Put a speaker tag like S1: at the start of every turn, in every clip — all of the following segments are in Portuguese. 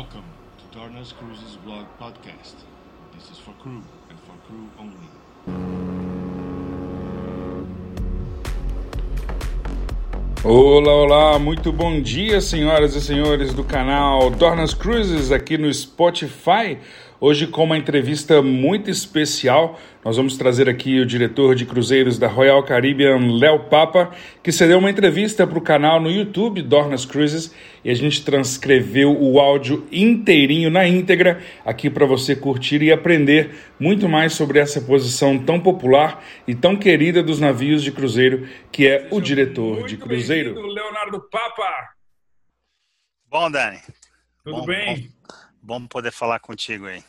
S1: Welcome to Cruises Blog Podcast. This is for crew and for crew only.
S2: Olá, olá, muito bom dia, senhoras e senhores do canal Dornas Cruises aqui no Spotify. Hoje com uma entrevista muito especial, nós vamos trazer aqui o diretor de cruzeiros da Royal Caribbean, Léo Papa, que cedeu uma entrevista para o canal no YouTube Dornas Cruises e a gente transcreveu o áudio inteirinho na íntegra aqui para você curtir e aprender muito mais sobre essa posição tão popular e tão querida dos navios de cruzeiro que é o diretor de cruzeiro.
S3: Leonardo Papa.
S4: Bom, Dani.
S3: Tudo
S4: bom,
S3: bem?
S4: Bom, bom, poder falar contigo aí.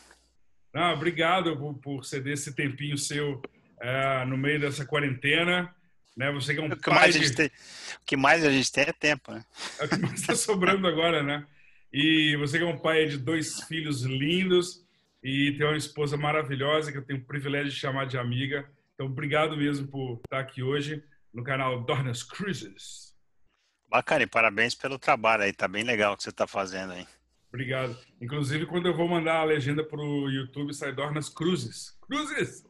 S3: Ah, obrigado por, por, ceder esse tempinho seu uh, no meio dessa quarentena. Né? Você que é um
S4: o que
S3: pai
S4: mais
S3: de...
S4: a gente tem, o que mais a gente tem é tempo, né?
S3: É o que mais está sobrando agora, né? E você que é um pai de dois filhos lindos e tem uma esposa maravilhosa que eu tenho o privilégio de chamar de amiga. Então, obrigado mesmo por estar aqui hoje no canal Dornas Cruises.
S4: Bacana, e parabéns pelo trabalho aí. Tá bem legal o que você está fazendo aí.
S3: Obrigado. Inclusive, quando eu vou mandar a legenda para o YouTube, sai Dornas Cruzes. Cruzes!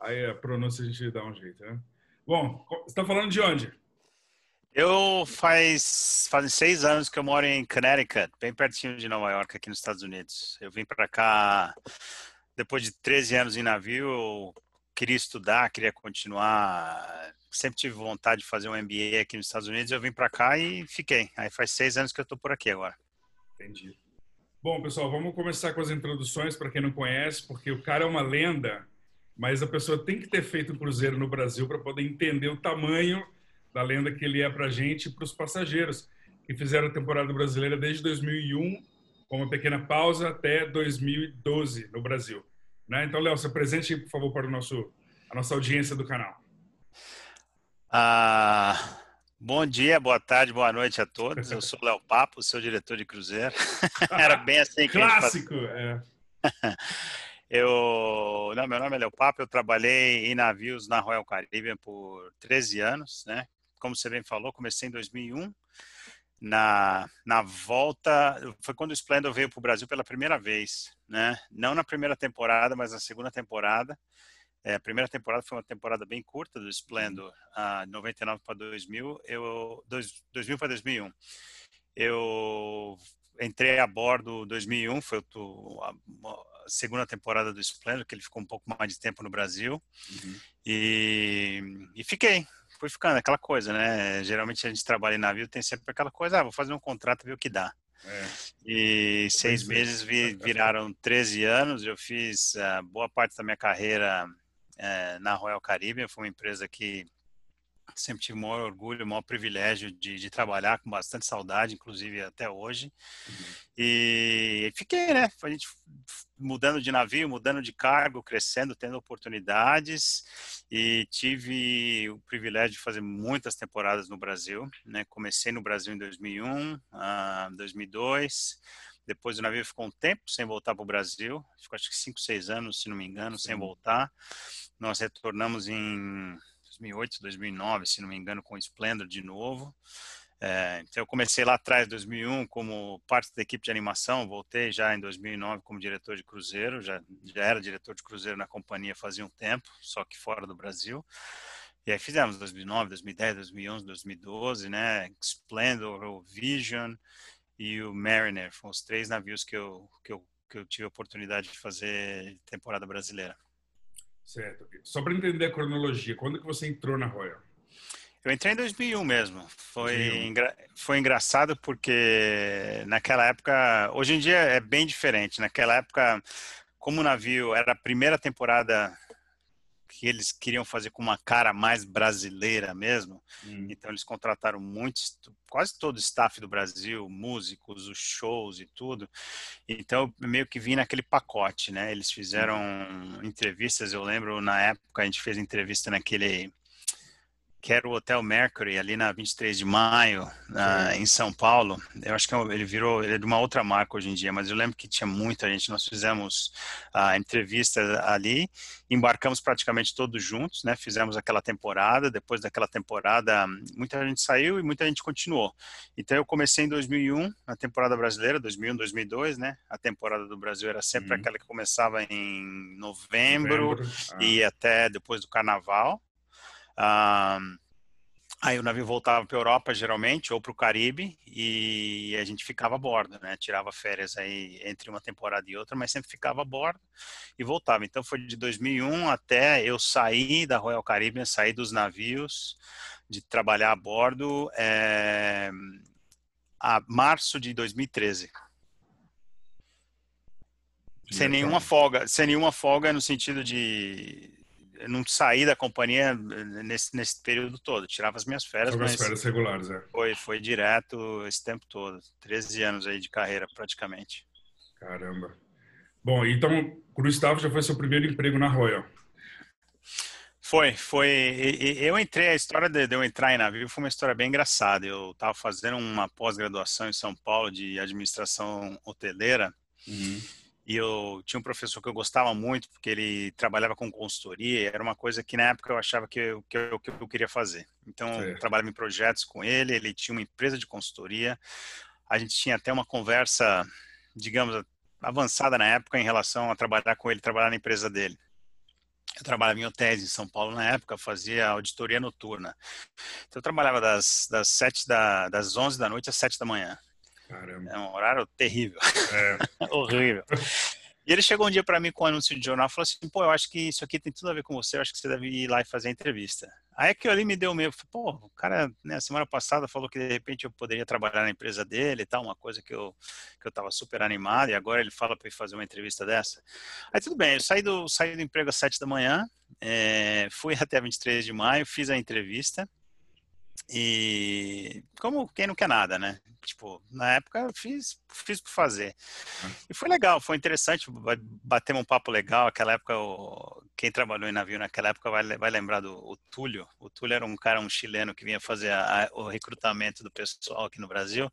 S3: Aí a pronúncia a gente dá um jeito, né? Bom, você está falando de onde?
S4: Eu faz fazem seis anos que eu moro em Connecticut, bem pertinho de Nova York, aqui nos Estados Unidos. Eu vim para cá depois de 13 anos em navio. Eu queria estudar, queria continuar. Sempre tive vontade de fazer um MBA aqui nos Estados Unidos. Eu vim para cá e fiquei. Aí faz seis anos que eu estou por aqui agora.
S3: Entendi. Bom, pessoal, vamos começar com as introduções para quem não conhece, porque o cara é uma lenda, mas a pessoa tem que ter feito um cruzeiro no Brasil para poder entender o tamanho da lenda que ele é para a gente e para os passageiros que fizeram a temporada brasileira desde 2001, com uma pequena pausa, até 2012 no Brasil. Né? Então, Léo, se apresente, por favor, para o nosso, a nossa audiência do canal.
S4: Ah... Bom dia, boa tarde, boa noite a todos. Eu sou Léo Papo, seu diretor de cruzeiro. Era bem assim que
S3: Clássico,
S4: é. Eu, não, meu nome é Léo Papo, eu trabalhei em navios na Royal Caribbean por 13 anos, né? Como você bem falou, comecei em 2001. Na, na volta, foi quando o Splendor veio para o Brasil pela primeira vez, né? Não na primeira temporada, mas na segunda temporada. É, a primeira temporada foi uma temporada bem curta do Splendor, uh, 99 para 2000, eu dois, 2000 para 2001. Eu entrei a bordo 2001, foi a, a, segunda temporada do Splendor, que ele ficou um pouco mais de tempo no Brasil. Uhum. E, e fiquei, fui ficando, aquela coisa, né? Geralmente a gente trabalha em navio, tem sempre aquela coisa, ah, vou fazer um contrato, ver o que dá. É. E seis meses vi, viraram 13 anos, eu fiz uh, boa parte da minha carreira é, na Royal Caribbean. Foi uma empresa que sempre tive o maior orgulho, o maior privilégio de, de, trabalhar com bastante saudade, inclusive até hoje. Uhum. E fiquei, né? A gente mudando de navio, mudando de cargo, crescendo, tendo oportunidades e tive o privilégio de fazer muitas temporadas no Brasil, né? Comecei no Brasil em 2001, uh, 2002. Depois o navio ficou um tempo sem voltar para o Brasil, ficou acho que 5, 6 anos, se não me engano, sem voltar. Nós retornamos em 2008, 2009, se não me engano, com o Splendor de novo. É, então eu comecei lá atrás, 2001, como parte da equipe de animação, voltei já em 2009 como diretor de cruzeiro, já, já era diretor de cruzeiro na companhia fazia um tempo, só que fora do Brasil. E aí fizemos 2009, 2010, 2011, 2012, né? Splendor, Vision e o Mariner, foram os três navios que eu, que eu, que eu tive a oportunidade de fazer temporada brasileira.
S3: Certo. Só para entender a cronologia, quando que você entrou na Royal?
S4: Eu entrei em 2001 mesmo. Foi, engra... foi engraçado porque naquela época, hoje em dia é bem diferente. Naquela época, como o navio era a primeira temporada que eles queriam fazer com uma cara mais brasileira mesmo. Hum. Então eles contrataram muitos, quase todo o staff do Brasil, músicos, os shows e tudo. Então meio que vim naquele pacote, né? Eles fizeram hum. entrevistas, eu lembro na época a gente fez entrevista naquele que era o Hotel Mercury, ali na 23 de maio, na, em São Paulo. Eu acho que é ele virou, ele é de uma outra marca hoje em dia, mas eu lembro que tinha muita gente. Nós fizemos a entrevista ali, embarcamos praticamente todos juntos, né? Fizemos aquela temporada. Depois daquela temporada, muita gente saiu e muita gente continuou. Então eu comecei em 2001, na temporada brasileira, 2001, 2002, né? A temporada do Brasil era sempre uhum. aquela que começava em novembro, novembro. Ah. e até depois do Carnaval. Um, aí o navio voltava para a Europa, geralmente, ou para o Caribe, e a gente ficava a bordo, né? Tirava férias aí entre uma temporada e outra, mas sempre ficava a bordo e voltava. Então foi de 2001 até eu sair da Royal Caribbean, sair dos navios, de trabalhar a bordo, é, a março de 2013 sem nenhuma folga, sem nenhuma folga no sentido de não saí da companhia nesse, nesse período todo. Tirava as minhas férias.
S3: As férias regulares, é.
S4: Foi, foi direto esse tempo todo. 13 anos aí de carreira, praticamente.
S3: Caramba. Bom, então, Gustavo já foi seu primeiro emprego na Royal.
S4: Foi, foi. Eu entrei, a história de eu entrar em navio foi uma história bem engraçada. Eu estava fazendo uma pós-graduação em São Paulo de administração hoteleira. Uhum. E eu tinha um professor que eu gostava muito, porque ele trabalhava com consultoria, era uma coisa que na época eu achava que eu, que eu, que eu queria fazer. Então, eu trabalhava em projetos com ele, ele tinha uma empresa de consultoria, a gente tinha até uma conversa, digamos, avançada na época em relação a trabalhar com ele, trabalhar na empresa dele. Eu trabalhava em hotéis em São Paulo na época, fazia auditoria noturna. Então, eu trabalhava das, das, sete da, das 11 da noite às 7 da manhã.
S3: Caramba.
S4: É um horário terrível. É. Horrível. E ele chegou um dia para mim com um anúncio de jornal e falou assim: pô, eu acho que isso aqui tem tudo a ver com você, eu acho que você deve ir lá e fazer a entrevista. Aí é que ali me deu meio, pô, o cara, né, semana passada falou que de repente eu poderia trabalhar na empresa dele e tal, uma coisa que eu, que eu tava super animado, e agora ele fala para ir fazer uma entrevista dessa. Aí tudo bem, eu saí do, saí do emprego às 7 da manhã, é, fui até 23 de maio, fiz a entrevista. E como quem não quer nada, né? Tipo, na época eu fiz, fiz por fazer. E foi legal, foi interessante, bater um papo legal. Aquela época, o, quem trabalhou em navio naquela época vai, vai lembrar do o Túlio. O Túlio era um cara, um chileno que vinha fazer a, a, o recrutamento do pessoal aqui no Brasil.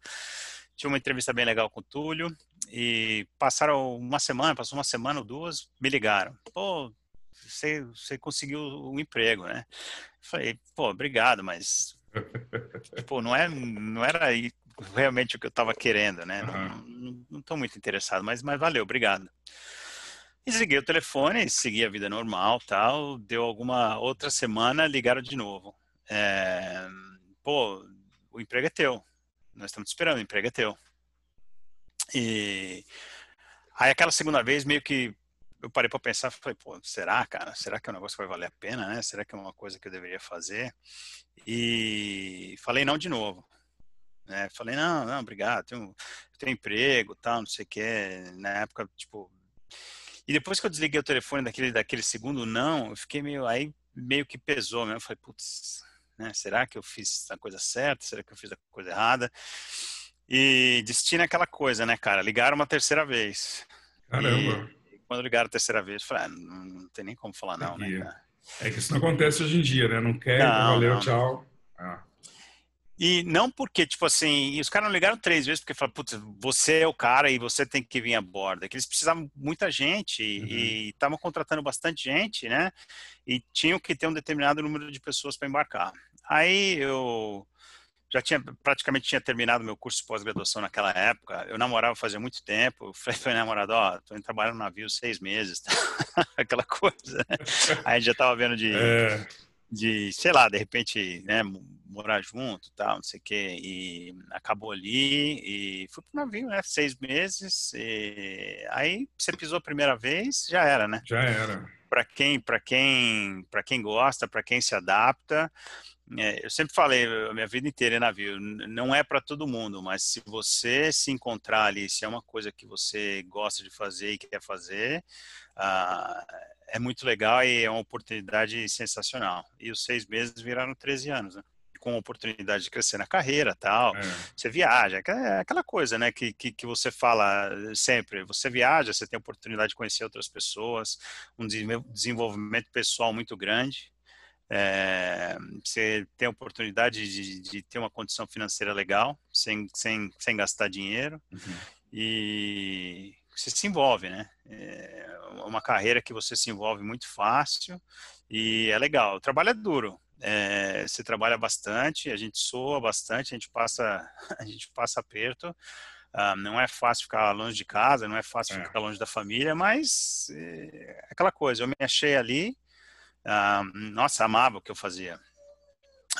S4: Tinha uma entrevista bem legal com o Túlio. E passaram uma semana, passou uma semana ou duas, me ligaram. Pô, você, você conseguiu o um emprego, né? Falei, pô, obrigado, mas tipo, não, é, não era realmente o que eu estava querendo, né? Uhum. Não estou muito interessado, mas, mas valeu, obrigado. desliguei o telefone, segui a vida normal, tal. Deu alguma outra semana, ligaram de novo. É, pô, o emprego é teu. Nós estamos te esperando, o emprego é teu. E aí aquela segunda vez meio que eu parei para pensar, falei, pô, será, cara? Será que é um negócio que vai valer a pena, né? Será que é uma coisa que eu deveria fazer? E falei não de novo. Né? Falei, não, não, obrigado, tenho, tenho emprego, tal, não sei o que. Na época, tipo... E depois que eu desliguei o telefone daquele, daquele segundo não, eu fiquei meio, aí meio que pesou mesmo. Eu falei, putz, né? Será que eu fiz a coisa certa? Será que eu fiz a coisa errada? E destino é aquela coisa, né, cara? Ligaram uma terceira vez.
S3: Caramba!
S4: E quando ligaram a terceira vez, eu falei, ah, não, não, tem nem como falar não, né, cara?
S3: É que isso não acontece hoje em dia, né? Não quer, não, valeu, não. tchau. Ah.
S4: E não porque, tipo assim, e os caras não ligaram três vezes porque falaram, putz, você é o cara e você tem que vir a bordo. É que eles precisavam muita gente uhum. e estavam contratando bastante gente, né? E tinham que ter um determinado número de pessoas para embarcar. Aí eu já tinha praticamente tinha terminado meu curso de pós-graduação naquela época. Eu namorava fazia muito tempo. Eu falei para namorado, ó, oh, tô trabalhando no navio seis meses, aquela coisa. Né? Aí a gente já tava vendo de, é. De, sei lá, de repente, né, morar junto, tal, não sei o quê. E acabou ali e fui pro navio, né, seis meses. E... Aí você pisou a primeira vez, já era, né?
S3: Já era.
S4: Para quem, para quem, para quem gosta, para quem se adapta. É, eu sempre falei a minha vida inteira em navio, não é para todo mundo, mas se você se encontrar ali, se é uma coisa que você gosta de fazer e quer fazer, ah, é muito legal e é uma oportunidade sensacional. E os seis meses viraram 13 anos, né? com a oportunidade de crescer na carreira tal. É. Você viaja, é aquela coisa, né, que, que, que, você fala sempre. Você viaja, você tem a oportunidade de conhecer outras pessoas, um desenvolvimento pessoal muito grande. é, você tem a oportunidade de, de, ter uma condição financeira legal, sem, sem, sem gastar dinheiro, uhum. e você se envolve, né? É uma carreira que você se envolve muito fácil e é legal. O trabalho é duro, é, você trabalha bastante, a gente soa bastante, a gente passa, a gente passa aperto. Uh, não é fácil ficar longe de casa, não é fácil é. ficar longe da família, mas é aquela coisa. Eu me achei ali, ah, nossa, amava o que eu fazia.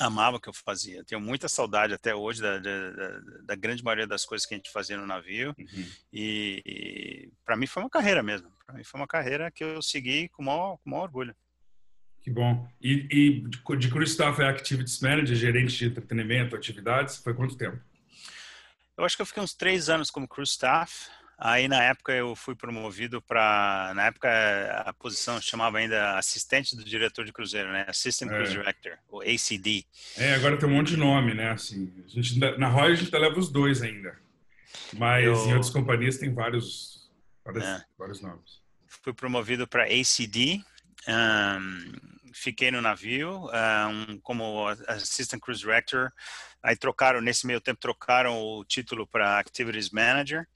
S4: Amava o que eu fazia. Tenho muita saudade até hoje da, da, da grande maioria das coisas que a gente fazia no navio. Uhum. E, e para mim foi uma carreira mesmo. Para mim foi uma carreira que eu segui com o maior, com maior orgulho.
S3: Que bom. E, e de Cruise Staff é Activities Manager, gerente de entretenimento, atividades, foi quanto tempo?
S4: Eu acho que eu fiquei uns três anos como Cruise Staff. Aí na época eu fui promovido para, na época a posição chamava ainda assistente do diretor de cruzeiro, né? Assistant é. Cruise Director, o ACD.
S3: É, agora tem um monte de nome, né? Assim, a gente, na Royal a gente leva os dois ainda, mas eu... em outras companhias tem vários, vários, é. vários nomes.
S4: Fui promovido para ACD, um, fiquei no navio um, como Assistant Cruise Director. Aí trocaram, nesse meio tempo, trocaram o título para Activities Manager.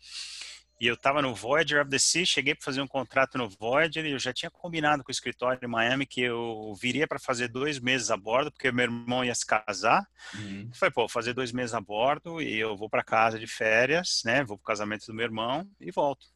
S4: E eu estava no Voyager of the Sea, cheguei para fazer um contrato no Voyager e eu já tinha combinado com o escritório em Miami que eu viria para fazer dois meses a bordo, porque meu irmão ia se casar. Uhum. Eu falei, pô, fazer dois meses a bordo e eu vou para casa de férias, né? Vou para o casamento do meu irmão e volto.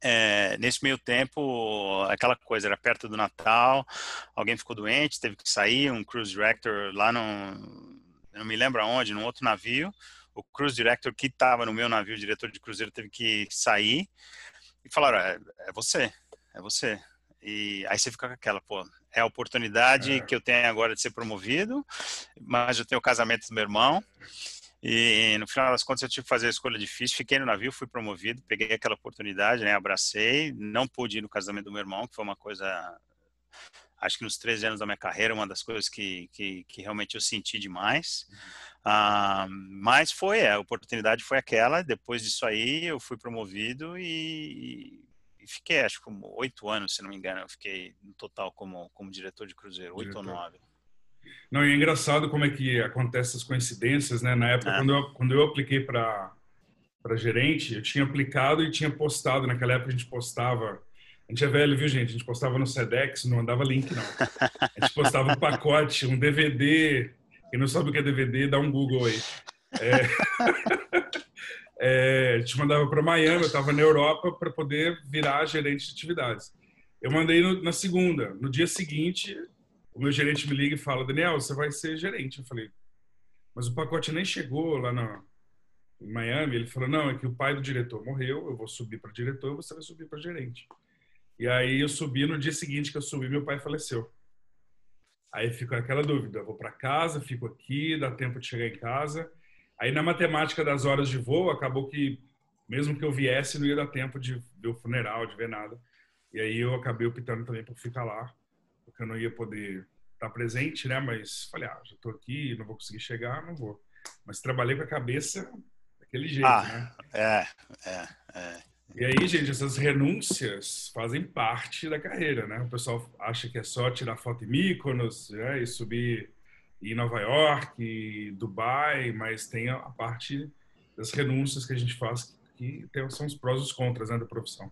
S4: É, nesse meio tempo, aquela coisa, era perto do Natal, alguém ficou doente, teve que sair, um cruise director lá no, não me lembro aonde, num outro navio, o cruise director que estava no meu navio, o diretor de cruzeiro, teve que sair e falaram: é, é, você, é você. E aí você fica com aquela, pô, é a oportunidade é. que eu tenho agora de ser promovido, mas eu tenho o casamento do meu irmão. E no final das contas eu tive que fazer a escolha difícil, fiquei no navio, fui promovido, peguei aquela oportunidade, né, abracei, não pude ir no casamento do meu irmão, que foi uma coisa, acho que nos 13 anos da minha carreira, uma das coisas que, que, que realmente eu senti demais. Ah, mas foi, a oportunidade foi aquela. Depois disso aí, eu fui promovido e, e fiquei, acho que como oito anos, se não me engano, eu fiquei no total como, como diretor de cruzeiro, oito ou nove.
S3: Não, e é engraçado como é que acontecem essas coincidências, né? Na época, é. quando, eu, quando eu apliquei para para gerente, eu tinha aplicado e tinha postado. Naquela época a gente postava. A gente é velho, viu, gente? A gente postava no Sedex, não mandava link, não. A gente postava um pacote, um DVD quem não sabe o que é DVD, dá um Google aí. É, é, te mandava para Miami, eu estava na Europa para poder virar gerente de atividades. Eu mandei no, na segunda. No dia seguinte, o meu gerente me liga e fala: Daniel, você vai ser gerente. Eu falei: Mas o pacote nem chegou lá na, em Miami. Ele falou: Não, é que o pai do diretor morreu, eu vou subir para diretor, você vai subir para gerente. E aí eu subi, no dia seguinte que eu subi, meu pai faleceu. Aí fica aquela dúvida: vou para casa, fico aqui, dá tempo de chegar em casa. Aí na matemática das horas de voo, acabou que mesmo que eu viesse, não ia dar tempo de ver o funeral, de ver nada. E aí eu acabei optando também por ficar lá, porque eu não ia poder estar presente, né? Mas falei, ah, já estou aqui, não vou conseguir chegar, não vou. Mas trabalhei com a cabeça daquele jeito, ah, né?
S4: É, é, é.
S3: E aí, gente, essas renúncias fazem parte da carreira, né? O pessoal acha que é só tirar foto em Mykonos né? e subir em Nova York, e Dubai, mas tem a parte das renúncias que a gente faz que são os prós e os contras né, da profissão.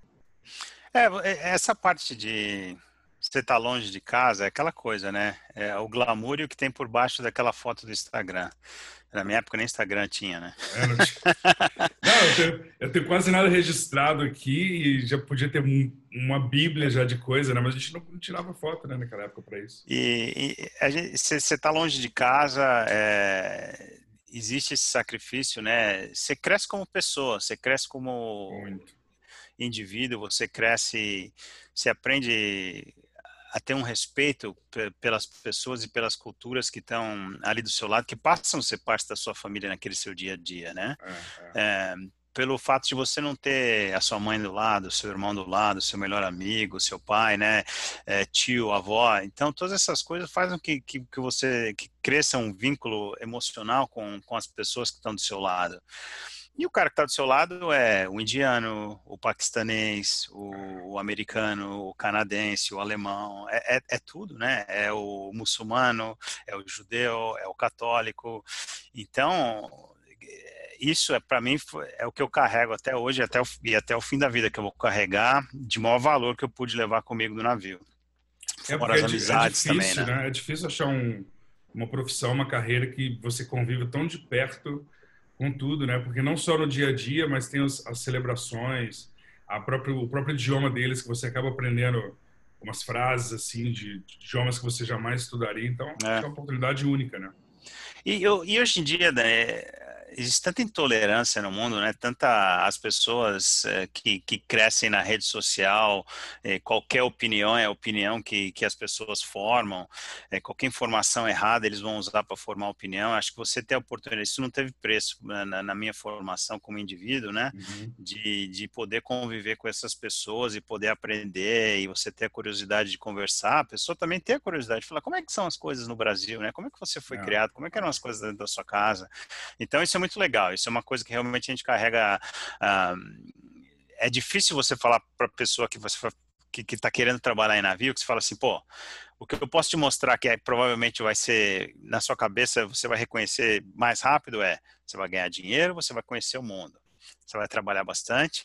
S4: É, é, essa parte de você tá longe de casa é aquela coisa, né? É o glamour e o que tem por baixo daquela foto do Instagram. Na minha época nem Instagram tinha, né? É, não,
S3: não eu, tenho, eu, tenho, quase nada registrado aqui e já podia ter um, uma bíblia já de coisa, né? Mas a gente não, não tirava foto, né, naquela época para isso.
S4: E, e você está longe de casa, é, existe esse sacrifício, né? Você cresce como pessoa, você cresce como Muito. indivíduo, você cresce, você aprende a ter um respeito pelas pessoas e pelas culturas que estão ali do seu lado, que passam a ser parte da sua família naquele seu dia a dia, né? É, é. É, pelo fato de você não ter a sua mãe do lado, seu irmão do lado, seu melhor amigo, seu pai, né, é, tio, avó, então todas essas coisas fazem que, que, que você que cresça um vínculo emocional com, com as pessoas que estão do seu lado. E o cara que está do seu lado é o indiano, o paquistanês, o, o americano, o canadense, o alemão, é, é, é, tudo, né? É o muçulmano, é o judeu, é o católico. Então, isso é para mim é o que eu carrego até hoje até o, e até o fim da vida que eu vou carregar de maior valor que eu pude levar comigo no navio.
S3: É Fora as é amizades é difícil, também, né? né? É difícil achar um, uma profissão, uma carreira que você convive tão de perto com tudo, né? Porque não só no dia a dia, mas tem as, as celebrações, a próprio, o próprio idioma deles que você acaba aprendendo umas frases assim de, de idiomas que você jamais estudaria. Então, é, é uma oportunidade única, né?
S4: E, eu, e hoje em dia, né, existe tanta intolerância no mundo, né? Tanta as pessoas é, que, que crescem na rede social, é, qualquer opinião é a opinião que, que as pessoas formam, é, qualquer informação errada eles vão usar para formar opinião. Acho que você tem a oportunidade, isso não teve preço na, na minha formação como indivíduo, né? Uhum. De, de poder conviver com essas pessoas e poder aprender e você ter a curiosidade de conversar. A pessoa também tem a curiosidade de falar como é que são as coisas no Brasil, né? Como é que você foi é. criado? Como é que eram as coisas dentro da sua casa? Então isso é muito legal. Isso é uma coisa que realmente a gente carrega. Uh, é difícil você falar para a pessoa que você que está querendo trabalhar em navio, que você fala assim, pô, o que eu posso te mostrar que é, provavelmente vai ser na sua cabeça, você vai reconhecer mais rápido é, você vai ganhar dinheiro, você vai conhecer o mundo, você vai trabalhar bastante,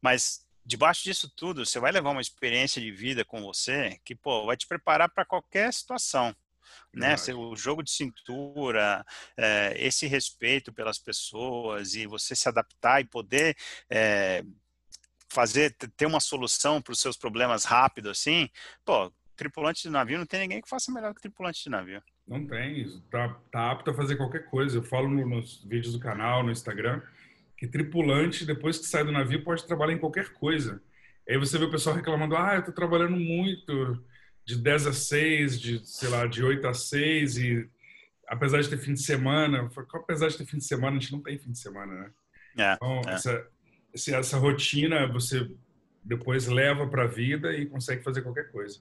S4: mas debaixo disso tudo, você vai levar uma experiência de vida com você que, pô, vai te preparar para qualquer situação né? O jogo de cintura, é, esse respeito pelas pessoas e você se adaptar e poder é, fazer, ter uma solução para os seus problemas rápido assim, pô, tripulante de navio não tem ninguém que faça melhor que tripulante de navio.
S3: Não tem, tá, tá apto a fazer qualquer coisa. Eu falo no, nos vídeos do canal, no Instagram, que tripulante, depois que sai do navio, pode trabalhar em qualquer coisa. Aí você vê o pessoal reclamando, ah, eu tô trabalhando muito, de 10 a 6, de, sei lá, de 8 a 6 e apesar de ter fim de semana, apesar de ter fim de semana, a gente não tem fim de semana, né? É, então, é. Essa, essa rotina você depois leva para a vida e consegue fazer qualquer coisa.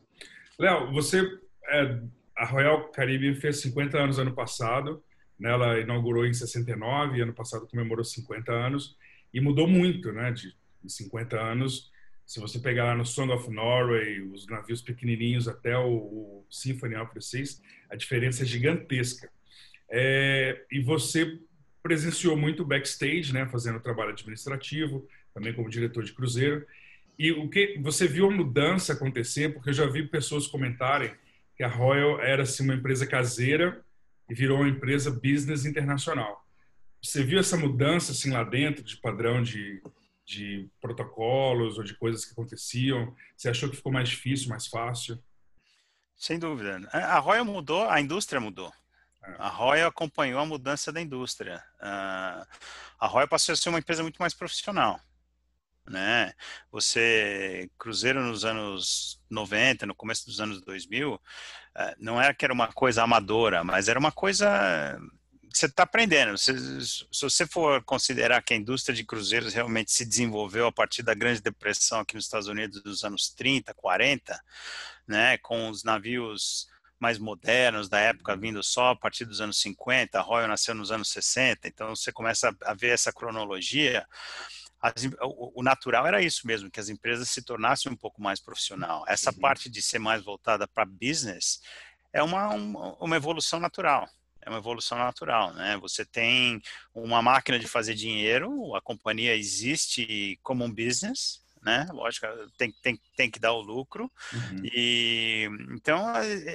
S3: Léo, você, é, a Royal Caribbean fez 50 anos ano passado, né? ela inaugurou em 69, ano passado comemorou 50 anos e mudou muito, né? De, de 50 anos se você pegar lá no Song of Norway, os navios pequenininhos até o, o Symphony of the Seas, a diferença é gigantesca. É, e você presenciou muito backstage, né, fazendo trabalho administrativo, também como diretor de cruzeiro. E o que você viu a mudança acontecer? Porque eu já vi pessoas comentarem que a Royal era assim uma empresa caseira e virou uma empresa business internacional. Você viu essa mudança assim lá dentro de padrão de de protocolos ou de coisas que aconteciam? Você achou que ficou mais difícil, mais fácil?
S4: Sem dúvida. A Royal mudou, a indústria mudou. É. A Royal acompanhou a mudança da indústria. Uh, a Royal passou a ser uma empresa muito mais profissional. Né? Você, cruzeiro nos anos 90, no começo dos anos 2000, uh, ah, não era que era uma coisa amadora, mas era uma coisa você está aprendendo. Se, se, você for considerar que a indústria de cruzeiros realmente se desenvolveu a partir da Grande Depressão aqui nos Estados Unidos dos anos 30, 40, né, com os navios mais modernos da época vindo só a partir dos anos 50, a Royal nasceu nos anos 60, então você começa a ver essa cronologia. As, o, o, natural era isso mesmo, que as empresas se tornassem um pouco mais profissional. Essa uhum. parte de ser mais voltada para business é uma, uma, uma evolução natural é uma evolução natural, né? Você tem uma máquina de fazer dinheiro, a companhia existe como um business, né? Lógico, tem, tem, tem que dar o lucro. Uhum. E então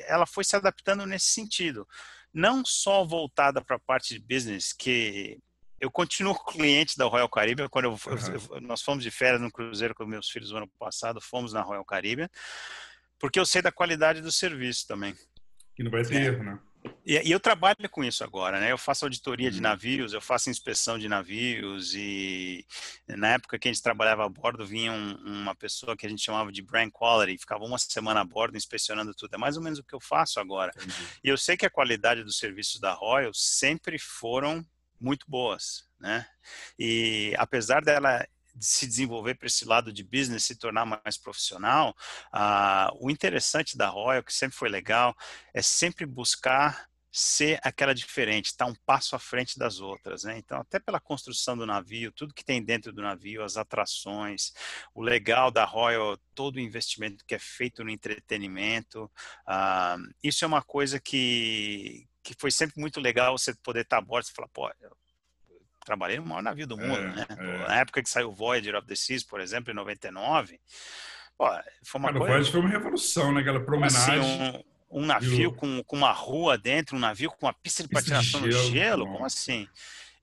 S4: ela foi se adaptando nesse sentido. Não só voltada para a parte de business, que eu continuo cliente da Royal Caribbean. Quando eu, uhum. eu, nós fomos de férias no cruzeiro com meus filhos no ano passado, fomos na Royal Caribbean, porque eu sei da qualidade do serviço também.
S3: Que não vai ter é. erro, né?
S4: E, eu trabalho com isso agora, né? Eu faço auditoria de uhum. navios, eu faço inspeção de navios e na época que a gente trabalhava a bordo vinha um, uma pessoa que a gente chamava de brand quality, ficava uma semana a bordo inspecionando tudo. É mais ou menos o que eu faço agora. Entendi. E eu sei que a qualidade dos serviços da Royal sempre foram muito boas, né? E apesar dela se desenvolver para esse lado de business, se tornar mais profissional, uh, o interessante da Royal, que sempre foi legal, é sempre buscar ser aquela diferente, estar tá um passo à frente das outras, né? Então, até pela construção do navio, tudo que tem dentro do navio, as atrações, o legal da Royal, todo o investimento que é feito no entretenimento, uh, isso é uma coisa que, que foi sempre muito legal você poder estar a bordo e falar, pô, trabalhei no maior navio do mundo, é, né? É. Na época que saiu Voyager of the Seas, por exemplo, em 99, pô, foi uma
S3: Cara,
S4: coisa...
S3: O Voyager foi uma revolução, né? Aquela promenagem...
S4: Assim, um, um navio com, com uma rua dentro, um navio com uma pista de patinação no gelo, como assim?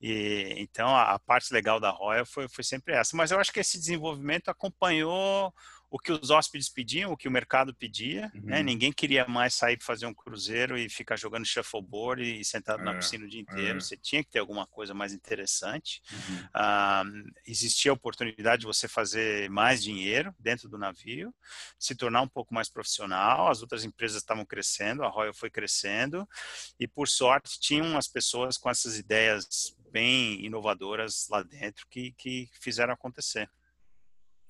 S4: E, então, a, a, parte legal da Royal foi, foi sempre essa. Mas eu acho que esse desenvolvimento acompanhou o que os hóspedes pediam, o que o mercado pedia, né? uhum. né? Ninguém queria mais sair para fazer um cruzeiro e ficar jogando shuffleboard e sentado é, na piscina o dia inteiro. É. Você tinha que ter alguma coisa mais interessante. Uhum. Ah, existia a oportunidade de você fazer mais dinheiro dentro do navio, se tornar um pouco mais profissional. As outras empresas estavam crescendo, a Royal foi crescendo e, por sorte, tinham as pessoas com essas ideias bem inovadoras lá dentro que, que fizeram acontecer.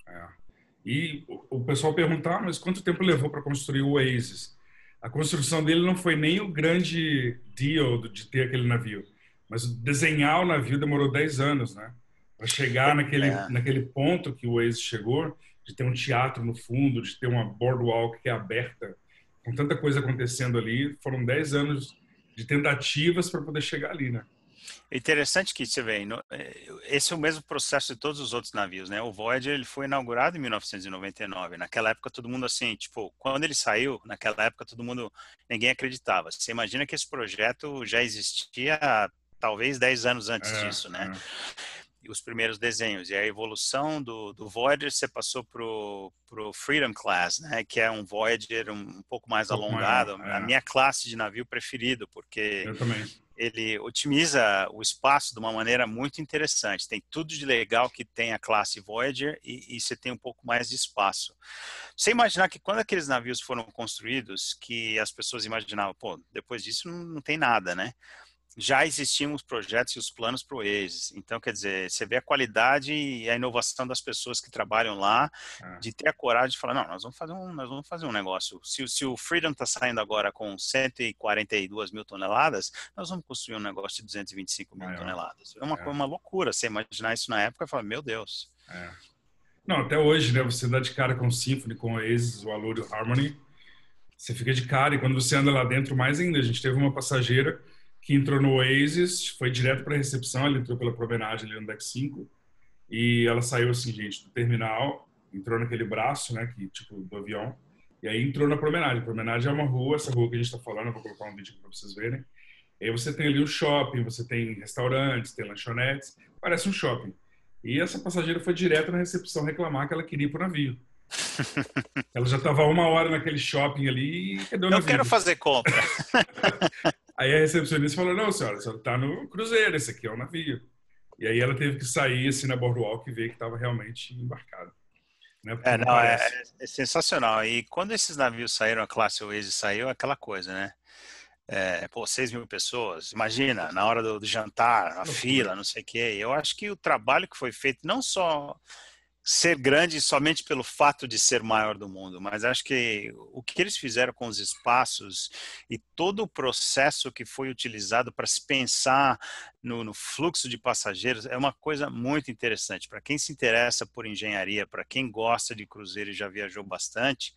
S3: É. E o pessoal perguntar, ah, mas quanto tempo levou para construir o Oasis? A construção dele não foi nem o grande deal de ter aquele navio, mas desenhar o navio demorou 10 anos, né? Para chegar naquele, é. naquele ponto que o Oasis chegou, de ter um teatro no fundo, de ter uma boardwalk que é aberta, com tanta coisa acontecendo ali, foram 10 anos de tentativas para poder chegar ali, né?
S4: Interessante que você vê, é, esse é o mesmo processo de todos os outros navios, né? O Voyager ele foi inaugurado em 1999. Naquela época todo mundo assim, tipo, quando ele saiu, naquela época todo mundo, ninguém acreditava. Você imagina que esse projeto já existia talvez 10 anos antes é, disso, né? É os primeiros desenhos. E a evolução do, do Voyager, você passou pro, pro Freedom Class, né? Que é um Voyager um, um pouco mais um pouco alongado. Maior, é. A minha classe de navio preferido, porque
S3: Eu também
S4: ele otimiza o espaço de uma maneira muito interessante. Tem tudo de legal que tem a classe Voyager e, e, você tem um pouco mais de espaço. Você imaginar que quando aqueles navios foram construídos, que as pessoas imaginavam, pô, depois disso não, não tem nada, né? Já existiam os projetos e os planos para o Oasis. Então, quer dizer, você vê a qualidade e a inovação das pessoas que trabalham lá, é. de ter a coragem de falar, não, nós vamos fazer um, nós vamos fazer um negócio. Se, se o Freedom está saindo agora com 142 mil toneladas, nós vamos construir um negócio de 225 mil toneladas. É uma, é. uma loucura você imaginar isso na época e falar, meu Deus.
S3: É. Não, até hoje, né, você dá de cara com o Symphony, com o Oasis, o Allure o Harmony, você fica de cara e quando você anda lá dentro, mais ainda. A gente teve uma passageira que entrou no Oasis, foi direto para a recepção, ela entrou pela promenade ali no deck 5, e ela saiu assim, gente, do terminal, entrou naquele braço, né, que tipo do avião, e aí entrou na promenade. A promenade é uma rua, essa rua que a gente está falando, eu vou colocar um vídeo para vocês verem. E aí você tem ali o shopping, você tem restaurantes, tem lanchonetes, parece um shopping. E essa passageira foi direto na recepção reclamar que ela queria ir para o navio. Ela já estava uma hora naquele shopping ali e
S4: Não quero fazer compra.
S3: Aí a recepcionista falou: Não, senhora, senhora está no cruzeiro, esse aqui é o navio. E aí ela teve que sair assim na boardwalk e ver que estava realmente embarcado.
S4: Né? É, não, é, é, sensacional. E quando esses navios saíram, a classe Oasis saiu, aquela coisa, né? É, pô, 6 mil pessoas, imagina, na hora do, do jantar, a fila, não sei o quê. Eu acho que o trabalho que foi feito, não só ser grande somente pelo fato de ser maior do mundo, mas acho que o que eles fizeram com os espaços e todo o processo que foi utilizado para se pensar no, no, fluxo de passageiros é uma coisa muito interessante. Para quem se interessa por engenharia, para quem gosta de cruzeiro e já viajou bastante,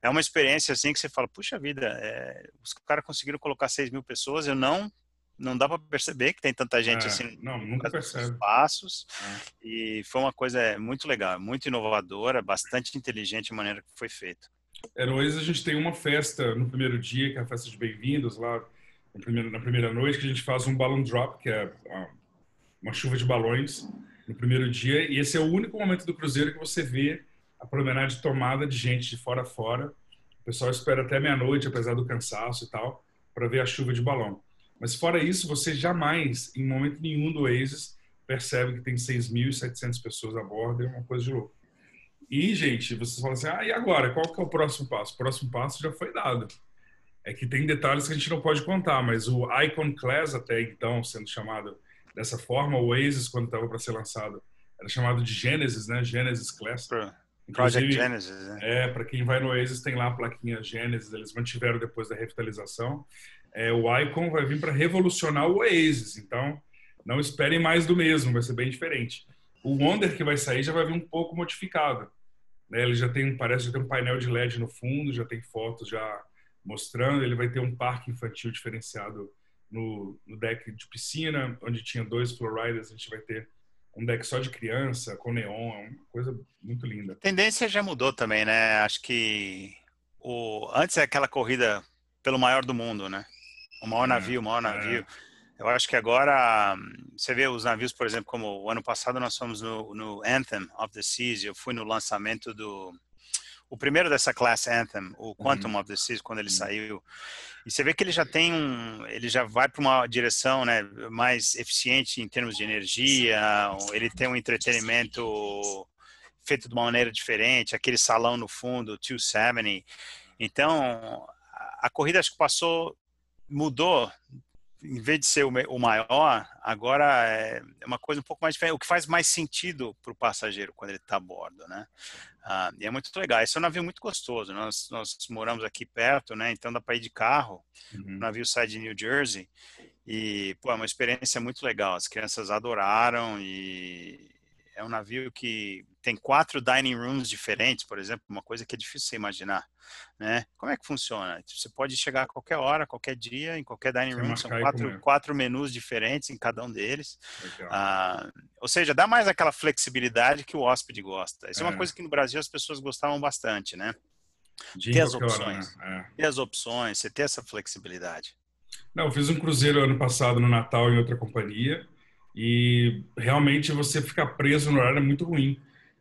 S4: é uma experiência assim que você fala, puxa vida, é, os caras conseguiram colocar 6 mil pessoas, eu não não dá para perceber que tem tanta gente é, assim
S3: não nunca percebe.
S4: passos é. e foi uma coisa muito legal muito inovadora bastante inteligente a maneira que foi feito.
S3: Heróis a gente tem uma festa no primeiro dia que é a festa de bem-vindos lá na primeira, na primeira noite que a gente faz um balloon drop que é uma chuva de balões no primeiro dia. E esse é o único momento do cruzeiro que você vê a promenade tomada de gente de fora a fora. O pessoal espera até meia-noite apesar do cansaço e tal para ver a chuva de balão mas fora isso, você jamais, em momento nenhum do Oasis, percebe que tem 6.700 pessoas a bordo, é uma coisa de louco. E, gente, vocês falam assim, ah, e agora? Qual que é o próximo passo? O próximo passo já foi dado. É que tem detalhes que a gente não pode contar, mas o Icon Class, até então, sendo chamado dessa forma, o Oasis, quando estava para ser lançado, era chamado de Genesis, né? Genesis Class.
S4: Project Genesis, né?
S3: É, para quem vai no Oasis tem lá a plaquinha Genesis, eles mantiveram depois da revitalização. É, o Icon vai vir para revolucionar o Oasis. Então, não esperem mais do mesmo, vai ser bem diferente. O Wonder que vai sair já vai vir um pouco modificado. Né? Ele já tem, parece, já tem um painel de LED no fundo, já tem fotos já mostrando. Ele vai ter um parque infantil diferenciado no, no deck de piscina, onde tinha dois flowriders, a gente vai ter um deck só de criança, com neon, é uma coisa muito linda. A
S4: tendência já mudou também, né? Acho que o antes é aquela corrida pelo maior do mundo, né? O maior é, navio, o maior é. navio. Eu acho que agora você vê os navios, por exemplo, como o ano passado nós fomos no, no Anthem of the Seas. Eu fui no lançamento do o primeiro dessa classe Anthem, o Quantum uhum. of the Seas, quando ele uhum. saiu. E você vê que ele já tem um, ele já vai para uma direção, né, mais eficiente em termos de energia. Ele tem um entretenimento feito de uma maneira diferente, aquele salão no fundo, 270. Então, a corrida acho que passou, mudou em vez de ser o maior, agora é uma coisa um pouco mais diferente, o que faz mais sentido para o passageiro quando ele está a bordo, né? Ah, e é muito legal. Esse é um navio muito gostoso. Nós, nós moramos aqui perto, né? Então dá para ir de carro. Uhum. O navio sai de New Jersey e pô, é uma experiência muito legal. As crianças adoraram e é um navio que tem quatro dining rooms diferentes, por exemplo, uma coisa que é difícil você imaginar, né? Como é que funciona? Você pode chegar a qualquer hora, qualquer dia, em qualquer dining room, são quatro, quatro menus diferentes em cada um deles. Ah, ou seja, dá mais aquela flexibilidade que o hóspede gosta. Isso é, é uma coisa que no Brasil as pessoas gostavam bastante, né? De ter as opções. Hora, né? é. Ter as opções, você ter essa flexibilidade.
S3: Não, eu fiz um cruzeiro ano passado no Natal em outra companhia e realmente você ficar preso no horário é muito ruim.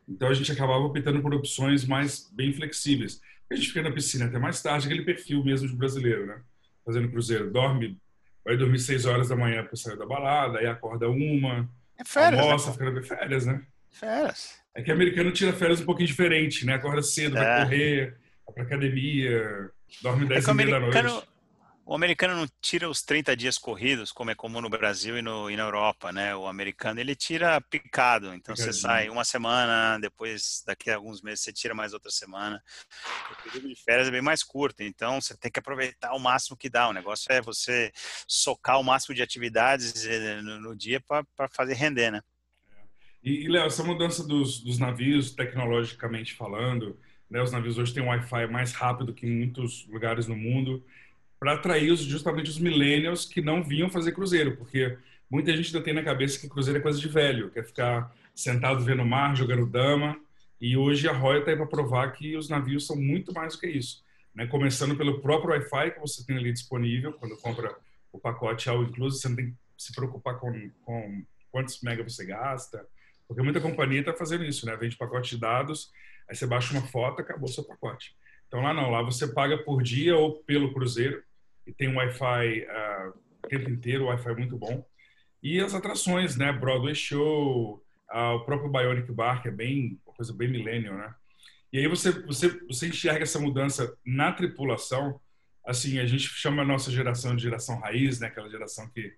S3: Então a gente acabava optando por opções mais bem flexíveis. A gente fica na piscina até mais tarde, aquele perfil mesmo de brasileiro, né? Fazendo cruzeiro, dorme, vai dormir seis horas da manhã para sair da balada, aí acorda uma, é férias, almoça, né? fica na férias, né?
S4: Férias.
S3: É que o americano tira férias um pouquinho diferente, né? Acorda cedo, é. vai correr, vai pra academia, dorme 10 é e meia da noite
S4: o americano não tira os 30 dias corridos, como é comum no Brasil e, no, e na Europa, né? O americano, ele tira picado. Então, você sai uma semana, depois, daqui a alguns meses, você tira mais outra semana. O período de férias é bem mais curto, então você tem que aproveitar o máximo que dá. O negócio é você socar o máximo de atividades eh, no, no dia para fazer render, né?
S3: E, e Léo, essa mudança dos, dos navios, tecnologicamente falando, né? Os navios hoje têm um Wi-Fi mais rápido que em muitos lugares no mundo para atrair justamente os millennials que não vinham fazer cruzeiro, porque muita gente ainda tem na cabeça que cruzeiro é coisa de velho, quer ficar sentado vendo o mar, jogando dama, e hoje a Royal está aí para provar que os navios são muito mais do que isso. Né? Começando pelo próprio Wi-Fi que você tem ali disponível, quando compra o pacote ao incluso, você não tem que se preocupar com, com quantos mega você gasta, porque muita companhia está fazendo isso, né? Vende pacote de dados, aí você baixa uma foto, acabou seu pacote. Então lá não, lá você paga por dia ou pelo cruzeiro, e tem um Wi-Fi uh, o tempo inteiro, Wi-Fi muito bom. E as atrações, né? Broadway Show, uh, o próprio Bionic Bar, que é bem, uma coisa bem millennial, né? E aí você, você, você enxerga essa mudança na tripulação. Assim, a gente chama a nossa geração de geração raiz, né? Aquela geração que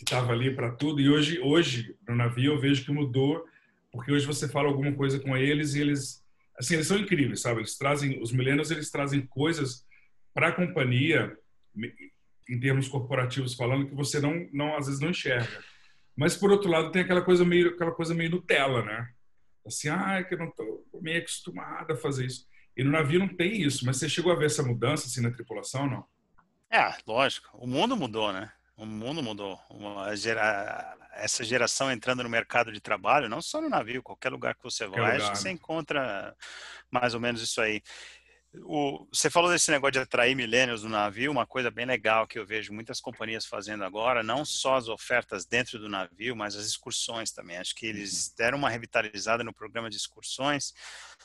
S3: estava ali para tudo. E hoje, hoje no navio eu vejo que mudou, porque hoje você fala alguma coisa com eles e eles, assim, eles são incríveis, sabe? Eles trazem, os milênios, eles trazem coisas para a companhia em termos corporativos falando, que você não, não às vezes não enxerga. Mas por outro lado tem aquela coisa meio aquela coisa meio Nutella, né? Assim, ah, é que eu não estou meio acostumada a fazer isso. E no navio não tem isso. Mas você chegou a ver essa mudança assim na tripulação, não?
S4: É, lógico. O mundo mudou, né? O mundo mudou. Uma, gera, essa geração entrando no mercado de trabalho, não só no navio, qualquer lugar que você vai, lugar, você né? encontra mais ou menos isso aí. O, você falou desse negócio de atrair milênios no navio, uma coisa bem legal que eu vejo muitas companhias fazendo agora, não só as ofertas dentro do navio, mas as excursões também. Acho que eles uhum. deram uma revitalizada no programa de excursões.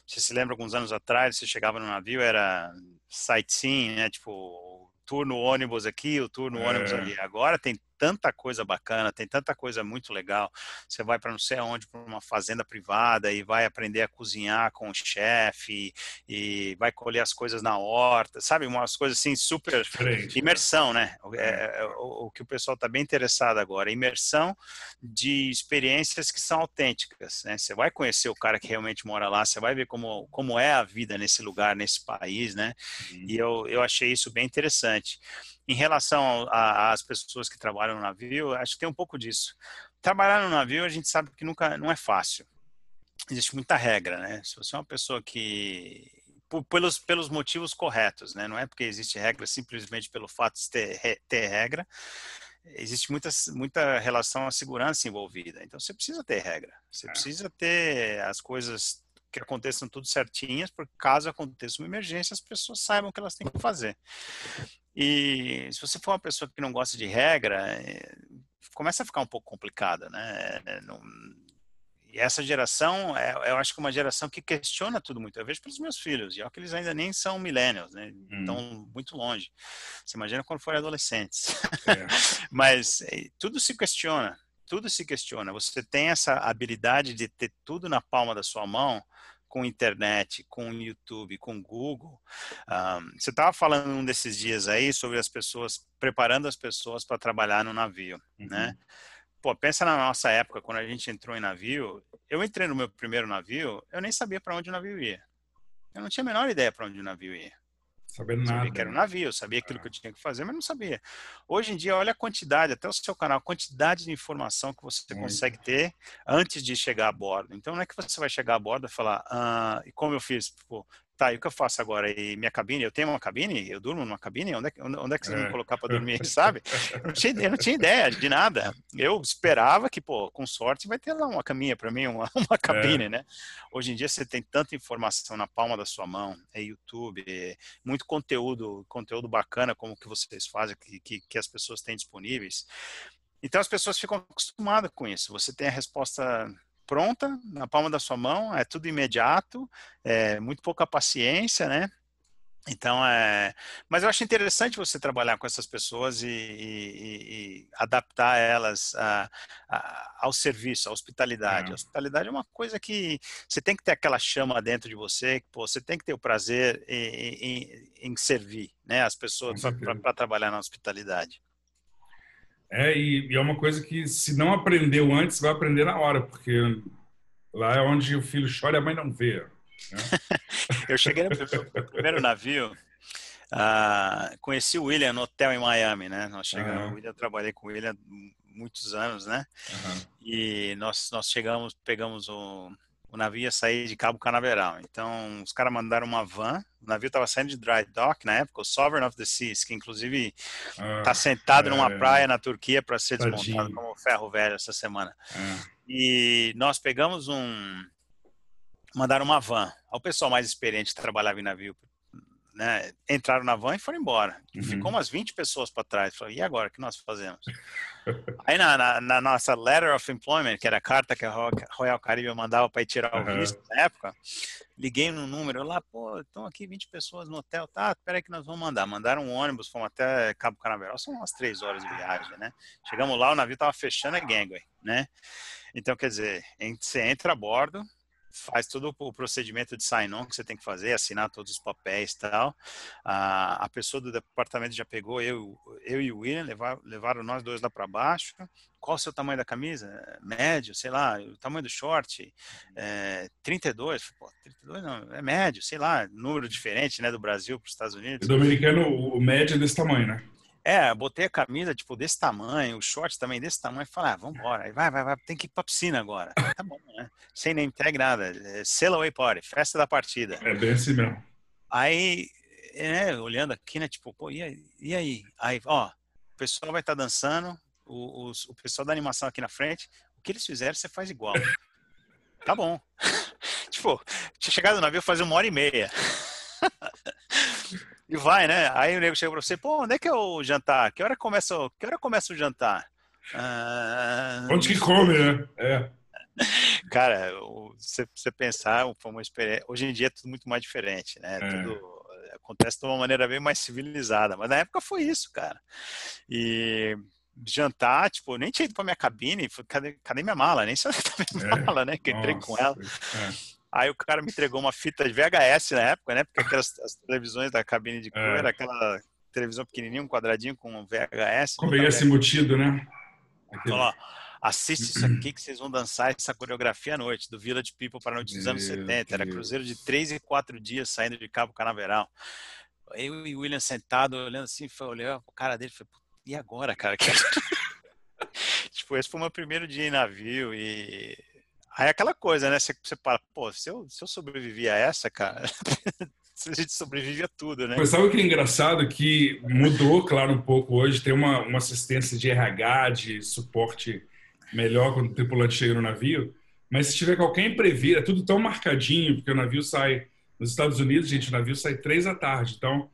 S4: Você se lembra, alguns anos atrás, você chegava no navio, era sightseeing, né? Tipo, tour no ônibus aqui, o tour no é. ônibus ali. Agora tem tanta coisa bacana, tem tanta coisa muito legal. Você vai para não sei aonde, para uma fazenda privada e vai aprender a cozinhar com o chefe e vai colher as coisas na horta, sabe? Umas coisas assim super Frente, né? imersão, né? É, é, é o, o, que o pessoal está bem interessado agora, imersão de experiências que são autênticas, né? Você vai conhecer o cara que realmente mora lá, você vai ver como, como é a vida nesse lugar, nesse país, né? Uhum. E eu, eu achei isso bem interessante. Em relação às pessoas que trabalham no navio, acho que tem um pouco disso. Trabalhar no navio, a gente sabe que nunca não é fácil. Existe muita regra, né? Se você é uma pessoa que pelos, pelos motivos corretos, né? Não é porque existe regra simplesmente pelo fato de ter, ter regra. Existe muita, muita relação à segurança envolvida. Então, você precisa ter regra. Você é. precisa ter as coisas que aconteçam tudo certinhas, porque caso aconteça uma emergência, as pessoas saibam o que elas têm que fazer. E se você for uma pessoa que não gosta de regra, eh, começa a ficar um pouco complicada, né? Não, e essa geração, é, eu acho que é uma geração que questiona tudo muito. Eu vejo pelos meus filhos, e olha que eles ainda nem são millennials, né? Estão hum. muito longe. Você imagina quando forem adolescentes. É. Mas eh, tudo se questiona, tudo se questiona. Você tem essa habilidade de ter tudo na palma da sua mão, com internet, com YouTube, com Google. Um, você estava falando um desses dias aí sobre as pessoas, preparando as pessoas para trabalhar no navio, né? uhum. né? Pô, pensa na nossa época, quando a gente entrou em navio. Eu entrei no meu primeiro navio, eu nem sabia para onde o navio ia. Eu não tinha a menor ideia para onde o navio ia.
S3: Sabendo nada.
S4: Sabia que era um navio, sabia aquilo é. que eu tinha que fazer, mas não sabia. Hoje em dia, olha a quantidade, até o seu canal, a quantidade de informação que você Muito. consegue ter antes de chegar a bordo. Então, não é que você vai chegar a bordo e falar, ah, e como eu fiz, tipo, tá, e o que eu faço agora? E minha cabine, eu tenho uma cabine? Eu durmo numa cabine? Onde é, onde é que você é. me colocar para dormir, sabe? Eu não, tinha, eu não, tinha, ideia de nada. Eu esperava que, pô, com sorte vai ter lá uma caminha para mim, uma, uma cabine, é. né? Hoje em dia você tem tanta informação na palma da sua mão, é YouTube, é muito conteúdo, conteúdo bacana como que vocês fazem, que, que, que as pessoas têm disponíveis. Então as pessoas ficam acostumadas com isso. Você tem a resposta pronta, na palma da sua mão, é tudo imediato, é muito pouca paciência, né? Então, é... Mas eu acho interessante você trabalhar com essas pessoas e, e, e adaptar elas a, a, ao serviço, à hospitalidade. É. A hospitalidade é uma coisa que você tem que ter aquela chama dentro de você, pô, você tem que ter o prazer em, em, em servir né, as pessoas para trabalhar na hospitalidade.
S3: É, e, e, é uma coisa que se não aprendeu antes, vai aprender na hora, porque lá é onde o filho chora e a mãe não vê. Né?
S4: eu cheguei no primeiro, navio, uh, conheci o William no hotel em Miami, né? Nós chegamos, uhum. o William, trabalhei com o William muitos anos, né? Uhum. E nós, nós chegamos, pegamos o o navio ia sair de Cabo Canaveral. Então, os caras mandaram uma van. O navio estava saindo de dry dock na época, o Sovereign of the Seas, que inclusive está ah, sentado é, numa praia na Turquia para ser tadinho. desmontado como ferro velho essa semana. É. E nós pegamos um. Mandaram uma van. O pessoal mais experiente que trabalhava em navio né, entraram na van e foram embora. Uhum. Ficou umas 20 pessoas para trás. Falei, e agora? O que nós fazemos? Aí na, na, na, nossa Letter of Employment, que era a carta que a Royal Caribbean mandava para ir tirar o visto na época, liguei no número lá, pô, estão aqui 20 pessoas no hotel, tá, espera que nós vamos mandar. Mandaram um ônibus, fomos até Cabo Canaveral, são umas três horas de viagem, né? Chegamos lá, o navio tava fechando a gangway, né? Então, quer dizer, você entra a bordo, faz todo o procedimento de sign-on que você tem que fazer, assinar todos os papéis e tal. A, a pessoa do departamento já pegou eu, eu e o William, levar, levaram nós dois lá para baixo. Qual o seu tamanho da camisa? Médio, sei lá. O tamanho do short? É, 32. Pô, 32 não, é médio, sei lá. Número diferente, né, do Brasil para os Estados Unidos.
S3: O dominicano, o médio é desse tamanho, né?
S4: É, botei a camisa, tipo, desse tamanho, o short também desse tamanho, e falei, ah, vambora, aí vai, vai, vai, tem que ir pra piscina agora. Tá bom, né? Sem nem tag, nada. É, sail away party, festa da partida.
S3: É bem assim mesmo.
S4: Aí, né, olhando aqui, né, tipo, pô, e aí? E aí? aí ó, o pessoal vai estar tá dançando, o, o, o pessoal da animação aqui na frente, o que eles fizeram, você faz igual. tá bom. tipo, tinha chegado no navio fazer uma hora e meia. E vai, né? Aí o nego chega pra você, pô, onde é que é o jantar? Que hora começa, que hora começa o jantar?
S3: Ah... Onde que come, né? É.
S4: Cara, você, você pensar, foi uma experiência. Hoje em dia é tudo muito mais diferente, né? É. Tudo acontece de uma maneira bem mais civilizada. Mas na época foi isso, cara. E jantar, tipo, nem tinha ido pra minha cabine, cadê, cadê minha mala? Nem sei onde tá minha é. mala, né? Que entrei com ela. É. Aí o cara me entregou uma fita de VHS na época, né? Porque aquelas as televisões da cabine de crew é. era aquela televisão pequenininha, um quadradinho com VHS.
S3: Como esse embutido, né?
S4: Então, ó, assiste isso aqui que vocês vão dançar essa coreografia à noite, do Village People para a noite dos anos 70. Era cruzeiro de 3 e 4 dias saindo de Cabo Canaveral. eu e o William sentado, olhando assim, olhei o cara dele e falei, e agora, cara? tipo, esse foi o meu primeiro dia em navio e aí é aquela coisa, né? Você, você para, pô, se eu, se eu sobrevivi a essa, cara, a gente sobrevive a tudo, né?
S3: Mas sabe o que é engraçado? Que mudou, claro, um pouco hoje. Tem uma, uma assistência de RH, de suporte melhor quando o tripulante chega no navio. Mas se tiver qualquer imprevisto, é tudo tão marcadinho, porque o navio sai nos Estados Unidos, gente, o navio sai três da tarde. Então,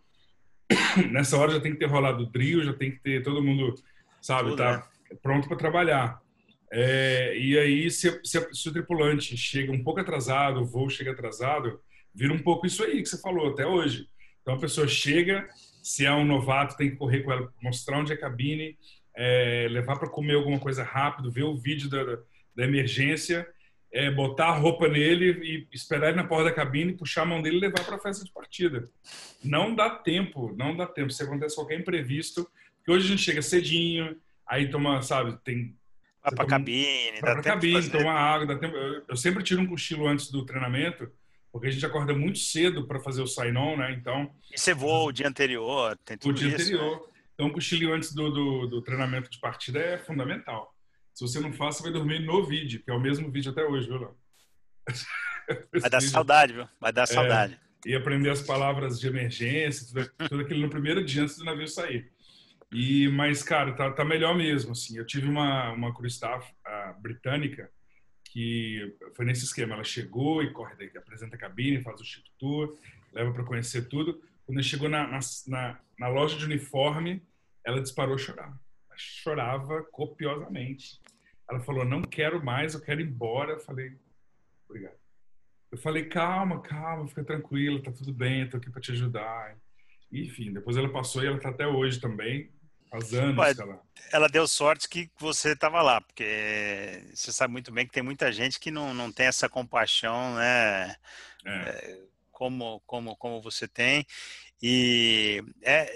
S3: nessa hora já tem que ter rolado o drill, já tem que ter todo mundo, sabe, tudo, tá né? pronto para trabalhar. É, e aí, se, se, se, o tripulante chega um pouco atrasado, o voo chega atrasado, vira um pouco isso aí que você falou até hoje. Então, a pessoa chega, se é um novato, tem que correr com ela, mostrar onde é a cabine, é, levar para comer alguma coisa rápido, ver o vídeo da, da emergência é, botar a roupa nele e esperar ele na porta da cabine, puxar a mão dele e levar para a festa de partida. Não dá tempo, não dá tempo. Se acontece qualquer imprevisto, porque hoje a gente chega cedinho, aí toma, sabe, tem
S4: Vai para cabine,
S3: vai para cabine, toma água, dá tempo. Eu, eu, sempre tiro um cochilo antes do treinamento, porque a gente acorda muito cedo para fazer o sign-on, né? Então.
S4: E você voa o dia anterior, tem tudo
S3: O dia
S4: isso,
S3: anterior. Né? Então, um cochilo antes do, do, do treinamento de partida é fundamental. Se você não faz, você vai dormir no vídeo, que é o mesmo vídeo até hoje, viu, Léo?
S4: Vai dar vídeo. saudade, viu? Vai dar é, saudade.
S3: E aprender as palavras de emergência, tudo, tudo aquilo no primeiro dia antes do navio sair. E, mas, cara, tá, tá melhor mesmo, assim. Eu tive uma, uma crew staff britânica que foi nesse esquema. Ela chegou e corre daí, apresenta a cabine, faz o chip tour, leva para conhecer tudo. Quando chegou na, na, na, loja de uniforme, ela disparou a chorar. Ela chorava copiosamente. Ela falou: Não quero mais, eu quero ir embora. Eu falei: Obrigado. Eu falei: Calma, calma, fica tranquila, tá tudo bem, eu tô aqui para te ajudar. Enfim, depois ela passou e ela tá até hoje também. Faz anos
S4: ela... ela deu sorte que você estava lá, porque você sabe muito bem que tem muita gente que não, não tem essa compaixão, né? É. É, como, como, como você tem. E é,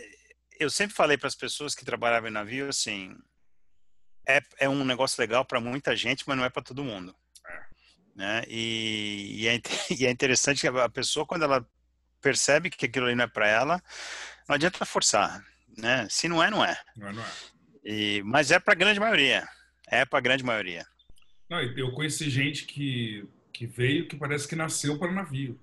S4: eu sempre falei para as pessoas que trabalhavam em navio assim: é, é um negócio legal para muita gente, mas não é para todo mundo. É. Né? E, e, é, e, é, interessante que a pessoa, quando ela percebe que aquilo ali não é para ela, não adianta forçar. Né? Se não é, não é.
S3: Não é, não é.
S4: E, mas é para a grande maioria. É para a grande maioria.
S3: Não, eu conheci gente que, que veio que parece que nasceu para navio.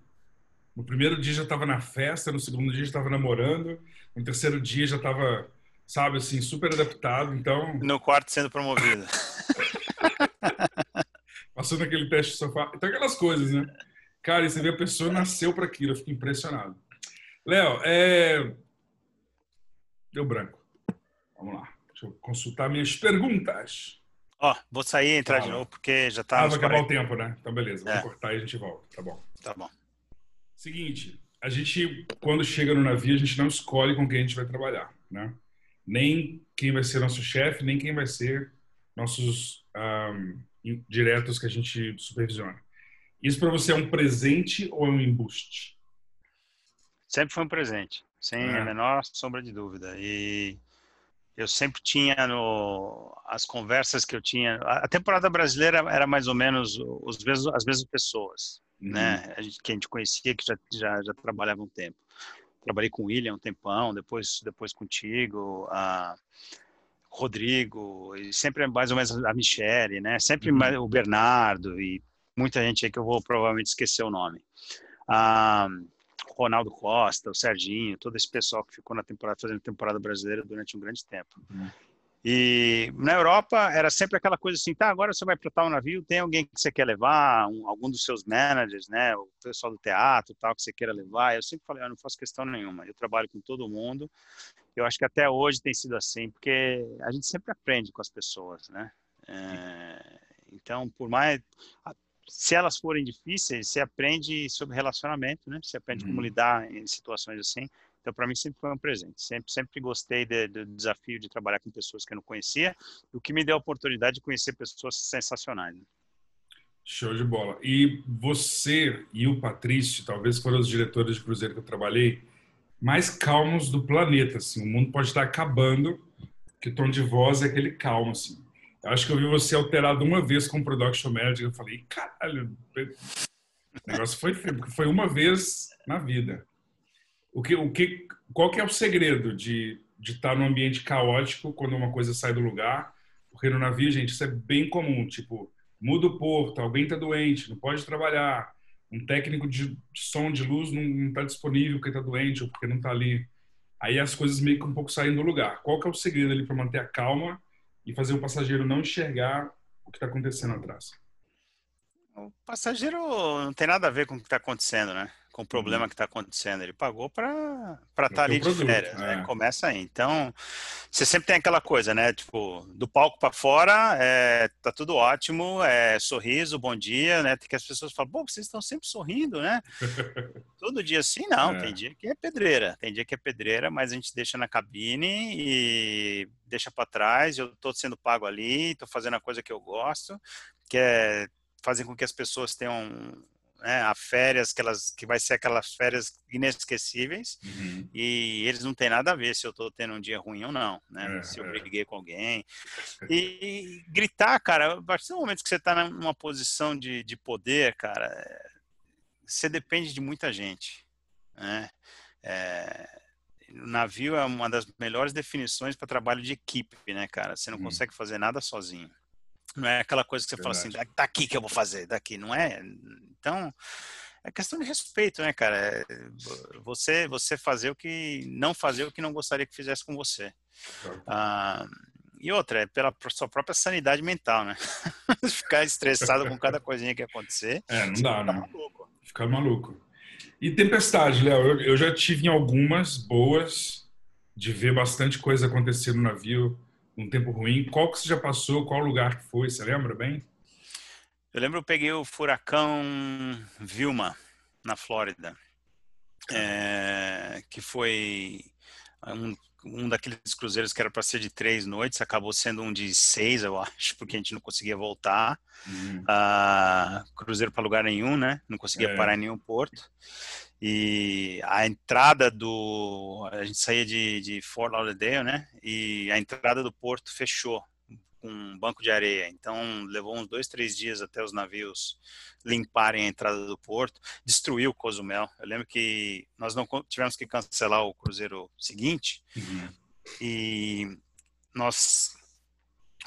S3: No primeiro dia já estava na festa, no segundo dia já estava namorando, no terceiro dia já estava sabe, assim, super adaptado, então...
S4: No quarto sendo promovido.
S3: Passando aquele teste de sofá. Então, aquelas coisas, né? Cara, e você vê a pessoa nasceu para aquilo, eu fico impressionado. Léo, é... Deu branco. Vamos lá. Deixa eu consultar minhas perguntas.
S4: Ó, oh, vou sair e entrar de novo, porque já tá...
S3: Ah, vai acabar o tempo, né? Então, beleza. É. cortar e a gente volta. Tá bom.
S4: Tá bom.
S3: Seguinte, a gente, quando chega no navio, a gente não escolhe com quem a gente vai trabalhar, né? nem quem vai ser nosso chefe, nem quem vai ser nossos um, diretos que a gente supervisiona. Isso para você é um presente ou é um embuste?
S4: Sempre foi um presente, sem é. a menor sombra de dúvida. E eu sempre tinha no as conversas que eu tinha. A temporada brasileira era mais ou menos os mesmos, as mesmas pessoas, uhum. né? A gente, que a gente conhecia que já já, já trabalhava um tempo trabalhei com o William um tempão, depois, depois contigo, a Rodrigo, e sempre mais ou menos a Michele, né? Sempre uhum. o Bernardo e muita gente aí que eu vou provavelmente esquecer o nome. Ah, Ronaldo Costa, o Serginho, todo esse pessoal que ficou na temporada, fazendo temporada brasileira durante um grande tempo. Uhum. E na Europa era sempre aquela coisa assim, tá, agora você vai para tal navio, tem alguém que você quer levar, um, algum dos seus managers, né, o pessoal do teatro, tal, que você queira levar. Eu sempre falei, eu não faço questão nenhuma, eu trabalho com todo mundo. Eu acho que até hoje tem sido assim, porque a gente sempre aprende com as pessoas, né? É, então, por mais se elas forem difíceis, você aprende sobre relacionamento, né? Você aprende como uhum. lidar em situações assim. Então, para mim, sempre foi um presente. Sempre, sempre gostei de, do desafio de trabalhar com pessoas que eu não conhecia, o que me deu a oportunidade de conhecer pessoas sensacionais. Né?
S3: Show de bola. E você e o Patrício, talvez foram os diretores de cruzeiro que eu trabalhei, mais calmos do planeta. Assim. O mundo pode estar acabando, que o tom de voz é aquele calmo. Assim. Acho que eu vi você alterado uma vez com o Production Manager. Eu falei, caralho, o negócio foi feio, porque foi uma vez na vida. O que, o que, qual que é o segredo de, de estar num ambiente caótico quando uma coisa sai do lugar? Porque no navio, gente, isso é bem comum. Tipo, muda o porto, alguém está doente, não pode trabalhar. Um técnico de som de luz não está disponível porque está doente ou porque não está ali. Aí as coisas meio que um pouco saem do lugar. Qual que é o segredo ali para manter a calma e fazer o passageiro não enxergar o que está acontecendo atrás?
S4: O passageiro não tem nada a ver com o que está acontecendo, né? Com o problema uhum. que está acontecendo. Ele pagou para estar tá ali de produto, férias. Né? É. Né? Começa aí. Então, você sempre tem aquela coisa, né? Tipo, do palco para fora, é, tá tudo ótimo, é sorriso, bom dia, né? Tem que as pessoas falam, pô, vocês estão sempre sorrindo, né? Todo dia assim, não. É. Tem dia que é pedreira. Tem dia que é pedreira, mas a gente deixa na cabine e deixa para trás. Eu estou sendo pago ali, estou fazendo a coisa que eu gosto, que é fazem com que as pessoas tenham né, a férias que elas que vai ser aquelas férias inesquecíveis uhum. e eles não têm nada a ver se eu estou tendo um dia ruim ou não, né? É, se eu é. briguei com alguém e, e, gritar, cara, a partir do momento que você está numa posição de, de poder, cara, é, você depende de muita gente, né? É, o navio é uma das melhores definições para trabalho de equipe, né, cara? Você não hum. consegue fazer nada sozinho. Não é aquela coisa que você Verdade. fala assim, daqui que eu vou fazer, daqui, não é? Então, é questão de respeito, né, cara? É, você, você fazer o que, não fazer o que não gostaria que fizesse com você. Ah, e outra, é pela sua própria sanidade mental, né? Ficar estressado com cada coisinha que acontecer.
S3: É, não dá, né? Maluco. Ficar maluco. E tempestade, Léo, eu, eu já tive em algumas boas de ver bastante coisa acontecer no navio um tempo ruim. Qual que você já passou? Qual lugar que foi? Você lembra bem?
S4: Eu lembro, eu peguei o furacão Vilma na Flórida, é, que foi um, um daqueles cruzeiros que era para ser de três noites, acabou sendo um de seis, eu acho, porque a gente não conseguia voltar. Uhum. Uh, cruzeiro para lugar nenhum, né? Não conseguia é. parar em nenhum porto e a entrada do a gente saía de, de Fort Lauderdale, né? E a entrada do porto fechou com um banco de areia. Então levou uns dois, três dias até os navios limparem a entrada do porto. Destruiu Cozumel. Eu lembro que nós não tivemos que cancelar o cruzeiro seguinte uhum. e nós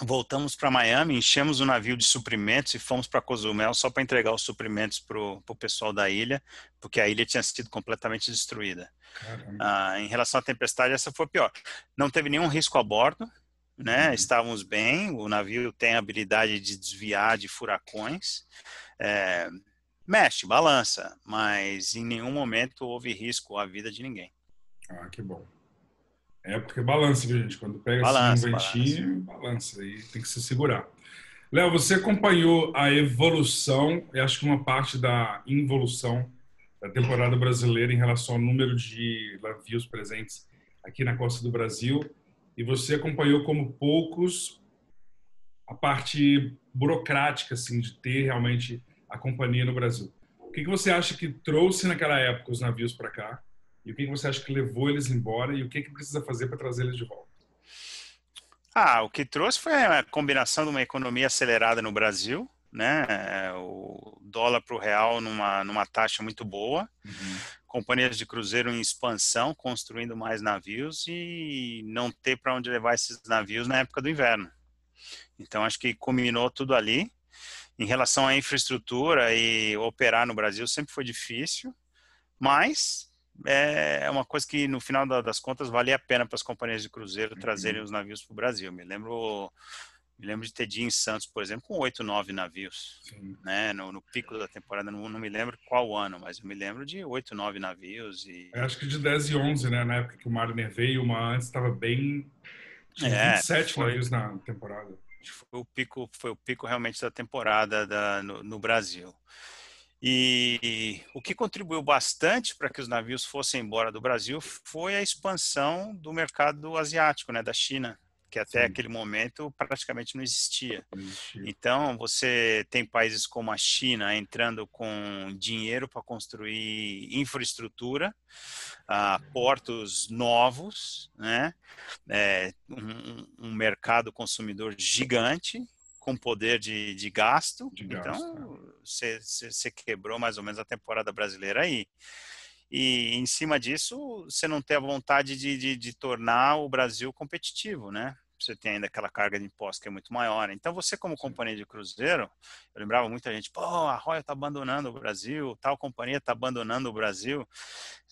S4: voltamos para Miami, enchemos o navio de suprimentos e fomos para Cozumel só para entregar os suprimentos para o pessoal da ilha, porque a ilha tinha sido completamente destruída. Ah, em relação à tempestade, essa foi pior. Não teve nenhum risco a bordo, né? Uhum. Estávamos bem, o navio tem a habilidade de desviar de furacões. É, mexe, balança, mas em nenhum momento houve risco à vida de ninguém.
S3: Ah, que bom. É porque balança, viu, gente? Quando pega balança, assim um ventinho, balança. balança e tem que se segurar. Léo, você acompanhou a evolução, e acho que uma parte da involução da temporada brasileira em relação ao número de navios presentes aqui na costa do Brasil, e você acompanhou como poucos a parte burocrática, assim, de ter realmente a companhia no Brasil. O que, que você acha que trouxe naquela época os navios para cá? E o que você acha que levou eles embora e o que, que precisa fazer para trazer eles de volta?
S4: Ah, o que trouxe foi a combinação de uma economia acelerada no Brasil, né? O dólar para o real numa, numa taxa muito boa, uhum. companhias de cruzeiro em expansão, construindo mais navios e não ter para onde levar esses navios na época do inverno. Então, acho que combinou tudo ali. Em relação à infraestrutura e operar no Brasil sempre foi difícil, mas é uma coisa que no final das contas valia a pena para as companhias de cruzeiro trazerem uhum. os navios para o Brasil. Me lembro, me lembro de ter dia em Santos, por exemplo, com oito, nove navios, né? No, no, pico da temporada, não, não, me lembro qual ano, mas eu me lembro de oito, nove navios e.
S3: Eu acho que de 10 e 11, né? Na época que o Mariner veio, uma antes estava bem. Tinha é, 27 foi, navios na temporada.
S4: Foi o pico, foi o pico realmente da temporada da, no, no Brasil. E o que contribuiu bastante para que os navios fossem embora do Brasil foi a expansão do mercado asiático, né, da China, que até Sim. aquele momento praticamente não existia. não existia. Então, você tem países como a China entrando com dinheiro para construir infraestrutura, uh, portos novos, né? É, um, um mercado consumidor gigante com poder de, de gasto. De então, você, você quebrou mais ou menos a temporada brasileira aí. e em cima disso você não ter a vontade de, de, de tornar o Brasil competitivo, né? Você tem ainda aquela carga de imposto que é muito maior. Então, você como companhia de cruzeiro, eu lembrava muita gente, pô, a Royal está abandonando o Brasil, tal companhia está abandonando o Brasil.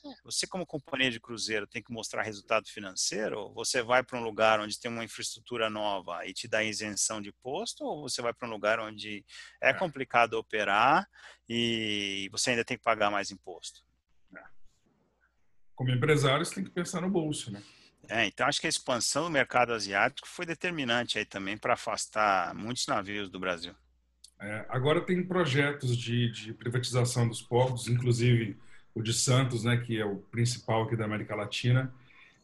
S4: É. Você como companhia de cruzeiro tem que mostrar resultado financeiro? Você vai para um lugar onde tem uma infraestrutura nova e te dá isenção de imposto? Ou você vai para um lugar onde é, é complicado operar e você ainda tem que pagar mais imposto? É.
S3: Como empresário, você tem que pensar no bolso, né?
S4: É, então acho que a expansão do mercado asiático foi determinante aí também para afastar muitos navios do Brasil.
S3: É, agora tem projetos de, de, privatização dos portos, inclusive o de Santos, né, que é o principal aqui da América Latina.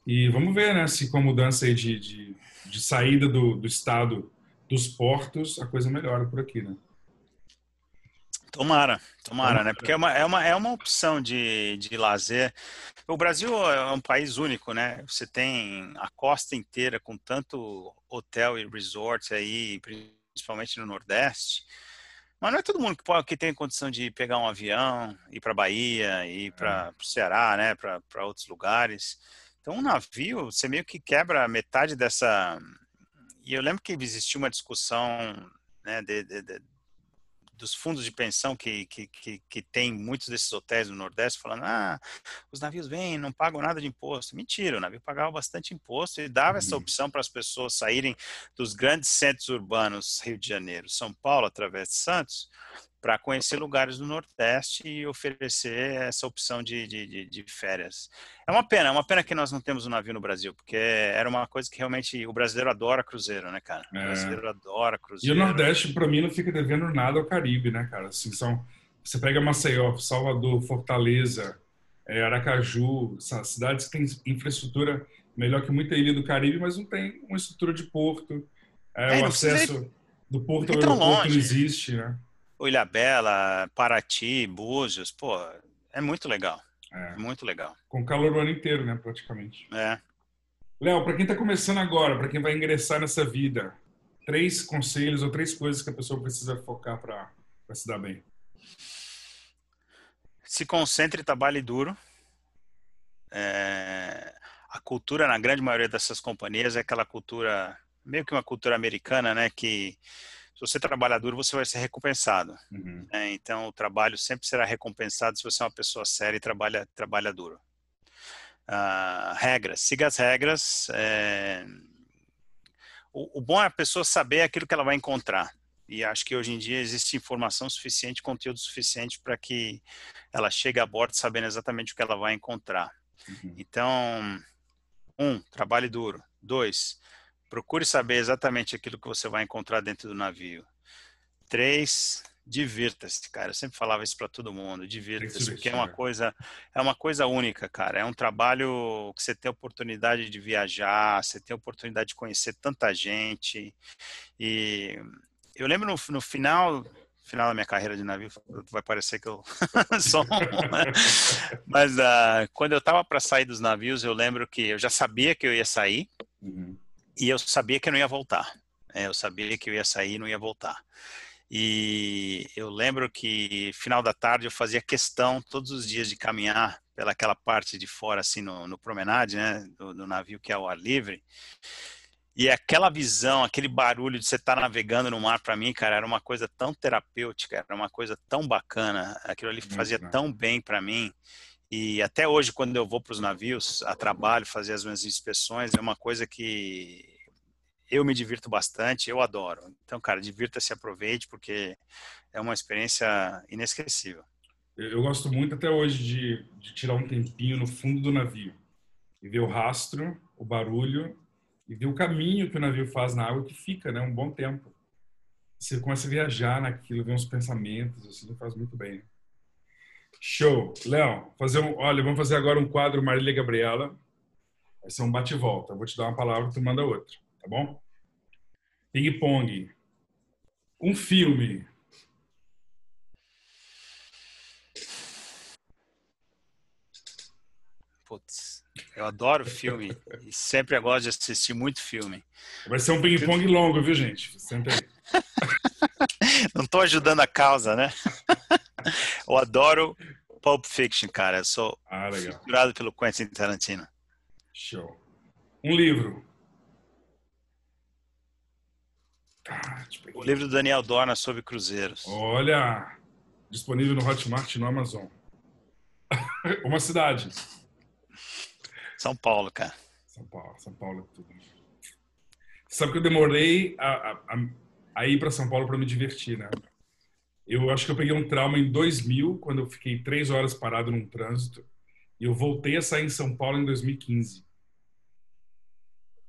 S3: E vamos ver né, se com a mudança de, de, de saída do, do estado dos portos, a coisa melhora por aqui, né?
S4: Tomara, tomara, né? Porque é uma, é uma, é uma opção de, de lazer. O Brasil é um país único, né? Você tem a costa inteira com tanto hotel e resort aí, principalmente no Nordeste. Mas não é todo mundo que, pode, que tem condição de pegar um avião, ir para Bahia, ir para o Ceará, né? Para outros lugares. Então, um navio, você meio que quebra metade dessa. E eu lembro que existia uma discussão né, de, de, de dos fundos de pensão que, que, que, que, tem muitos desses hotéis no Nordeste falando, ah, os navios vêm, não pagam nada de imposto. Mentira, o navio pagava bastante imposto e dava uhum. essa opção para as pessoas saírem dos grandes centros urbanos, Rio de Janeiro, São Paulo, através de Santos, para conhecer lugares do Nordeste e oferecer essa opção de, de, de, férias. É uma pena, é uma pena que nós não temos um navio no Brasil, porque era uma coisa que realmente o brasileiro adora cruzeiro, né, cara? O é. brasileiro adora cruzeiro.
S3: E o Nordeste, para mim, não fica devendo nada ao Caribe, né, cara? Assim, são, você pega Maceió, Salvador, Fortaleza, é, Aracaju, cidades que têm infraestrutura melhor que muita ilha do Caribe, mas não tem uma estrutura de porto. É, é, o acesso do porto ao aeroporto não existe, né?
S4: Ilhabela, Paraty, Búzios, pô, é muito legal. É. Muito legal.
S3: Com calor o ano inteiro, né, praticamente.
S4: É.
S3: Léo, para quem está começando agora, para quem vai ingressar nessa vida, três conselhos ou três coisas que a pessoa precisa focar para se dar bem.
S4: Se concentre e trabalhe duro. É... A cultura, na grande maioria dessas companhias, é aquela cultura, meio que uma cultura americana, né, que se você trabalha duro, você vai ser recompensado. Uhum. Né? Então, o trabalho sempre será recompensado se você é uma pessoa séria e trabalha, trabalha duro. Uh, regras, siga as regras. É... O, o, bom é a pessoa saber aquilo que ela vai encontrar. E acho que hoje em dia existe informação suficiente, conteúdo suficiente para que ela chegue a bordo sabendo exatamente o que ela vai encontrar. Uhum. Então, um, trabalhe duro. Dois, Procure saber exatamente aquilo que você vai encontrar dentro do navio. Três, divirta-se, cara. Eu sempre falava isso para todo mundo, divirta-se, porque é uma coisa, é uma coisa única, cara. É um trabalho que você tem a oportunidade de viajar, você tem a oportunidade de conhecer tanta gente. E eu lembro no, no final final da minha carreira de navio, vai parecer que eu sou um, né? mas uh, quando eu estava para sair dos navios, eu lembro que eu já sabia que eu ia sair. Uhum. E eu sabia que eu não ia voltar. É, eu sabia que eu ia sair e não ia voltar. E eu lembro que final da tarde eu fazia questão todos os dias de caminhar pelaquela parte de fora, assim, no, no promenade, né, do, do, navio que é ao ar livre. E aquela visão, aquele barulho de você estar tá navegando no mar, para mim, cara, era uma coisa tão terapêutica, era uma coisa tão bacana. Aquilo ali fazia tão bem para mim. E até hoje, quando eu vou para os navios a trabalho, fazer as minhas inspeções, é uma coisa que eu me divirto bastante, eu adoro. Então, cara, divirta-se, aproveite, porque é uma experiência inesquecível.
S3: Eu gosto muito até hoje de, de tirar um tempinho no fundo do navio e ver o rastro, o barulho e ver o caminho que o navio faz na água que fica, né, um bom tempo. Você começa a viajar naquilo, ver uns pensamentos, assim, faz muito bem. Show. Léo, fazer um, olha, vamos fazer agora um quadro Marília Gabriela. Vai ser um bate-volta. Vou te dar uma palavra, tu manda outra, tá bom? Ping pong. Um filme.
S4: Putz, eu adoro filme e sempre gosto de assistir muito filme.
S3: Vai ser um ping-pong longo, viu, gente? Senta aí.
S4: Não estou ajudando a causa, né? Eu adoro Pulp Fiction, cara. Eu sou
S3: Ah,
S4: fissurado pelo Quentin Tarantino.
S3: Show. Um livro. Pegar.
S4: O livro do Daniel Dorna sobre cruzeiros.
S3: Olha, disponível no Hotmart e no Amazon. Uma cidade.
S4: São Paulo, cara.
S3: São Paulo, São Paulo é tudo. Sabe que eu demorei a, a- a ir para São Paulo para me divertir, né? Eu acho que eu peguei um trauma em 2000, quando eu fiquei três horas parado num trânsito, e eu voltei a sair em São Paulo em 2015.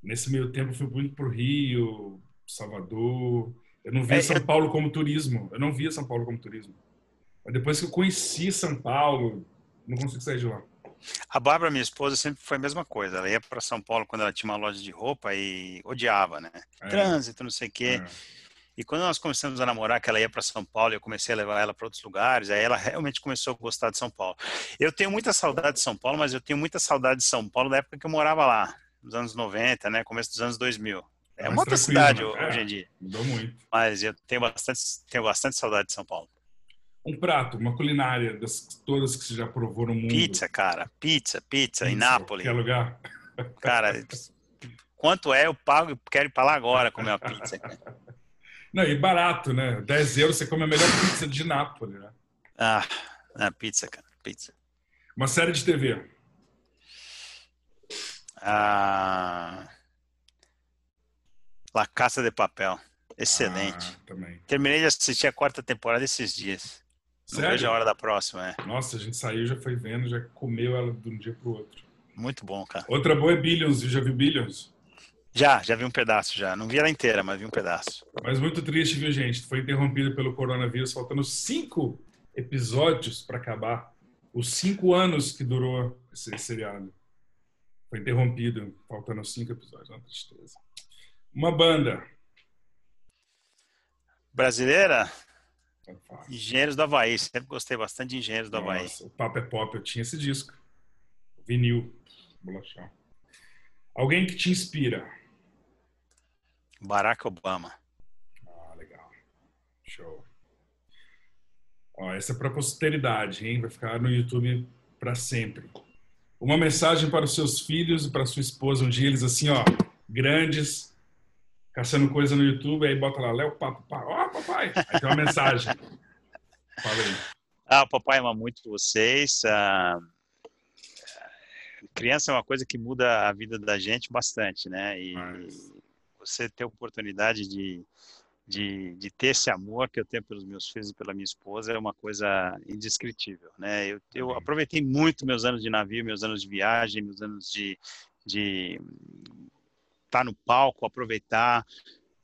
S3: Nesse meio tempo, eu fui muito pro Rio, Salvador. Eu não via
S4: É,
S3: São Paulo como turismo. Eu não via São Paulo como turismo. Mas depois que eu conheci São Paulo, não consigo sair de lá.
S4: A Bárbara, minha esposa, sempre foi a mesma coisa. Ela ia para São Paulo quando ela tinha uma loja de roupa e odiava, né?
S3: É,
S4: Trânsito, não sei o quê.
S3: é.
S4: E quando nós começamos a namorar, que ela ia para São Paulo, eu comecei a levar ela para outros lugares, aí ela realmente começou a gostar de São Paulo. Eu tenho muita saudade de São Paulo, mas eu tenho muita saudade de São Paulo da época que eu morava lá, nos anos 90, né, começo dos anos 2000. É uma outra cidade
S3: né?
S4: hoje
S3: É.
S4: em dia,
S3: Mudou muito.
S4: mas eu tenho bastante, tenho bastante saudade de São Paulo.
S3: Um prato, uma culinária das todas que você já provou no mundo.
S4: Pizza, cara, pizza, pizza, em
S3: Pizza,
S4: Nápoles.
S3: Qualquer lugar.
S4: Cara, quanto é, eu pago e quero ir para lá agora comer uma pizza. cara.
S3: Não, e barato, né? 10 euros você come a melhor pizza de Nápoles, né?
S4: Ah, ah, pizza, cara, pizza.
S3: Uma série de TV.
S4: Ah, La Casa de Papel. Excelente.
S3: Ah, também.
S4: Terminei de assistir a quarta temporada esses dias. Não
S3: Sério?
S4: vejo a hora da próxima, é.
S3: Nossa, a gente saiu, já foi vendo, já comeu ela de um dia pro outro.
S4: Muito bom, cara.
S3: Outra boa é Billions, já viu Billions?
S4: Já, já vi um pedaço já. Não vi ela inteira, mas vi um pedaço.
S3: Mas muito triste, viu, gente? Foi interrompido pelo coronavírus, faltando cinco episódios para acabar. Os cinco anos que durou esse seriado. Foi interrompido, faltando cinco episódios. Uma tristeza. Uma banda.
S4: Brasileira,
S3: fácil.
S4: Engenheiros do Havaí. Sempre gostei bastante de Engenheiros do Havaí.
S3: Nossa, o Papo é Pop, eu tinha esse disco. Vinil. Bolachão. Alguém que te inspira.
S4: Barack Obama.
S3: Ah, legal. Show. Ó, essa é para posteridade, hein? Vai ficar no YouTube para sempre. Uma mensagem para os seus filhos e para sua esposa. Um dia eles assim, ó, grandes, caçando coisa no YouTube, aí bota lá, Léo, papo, pá. Ó, papai! Aí tem uma mensagem. Fala aí.
S4: Ah, o papai ama muito vocês. Ah, criança é uma coisa que muda a vida da gente bastante, né? E
S3: Mas-
S4: você ter a oportunidade de, de, de ter esse amor que eu tenho pelos meus filhos e pela minha esposa é uma coisa indescritível, né? Eu, eu aproveitei muito meus anos de navio, meus anos de viagem, meus anos de de estar no palco, aproveitar,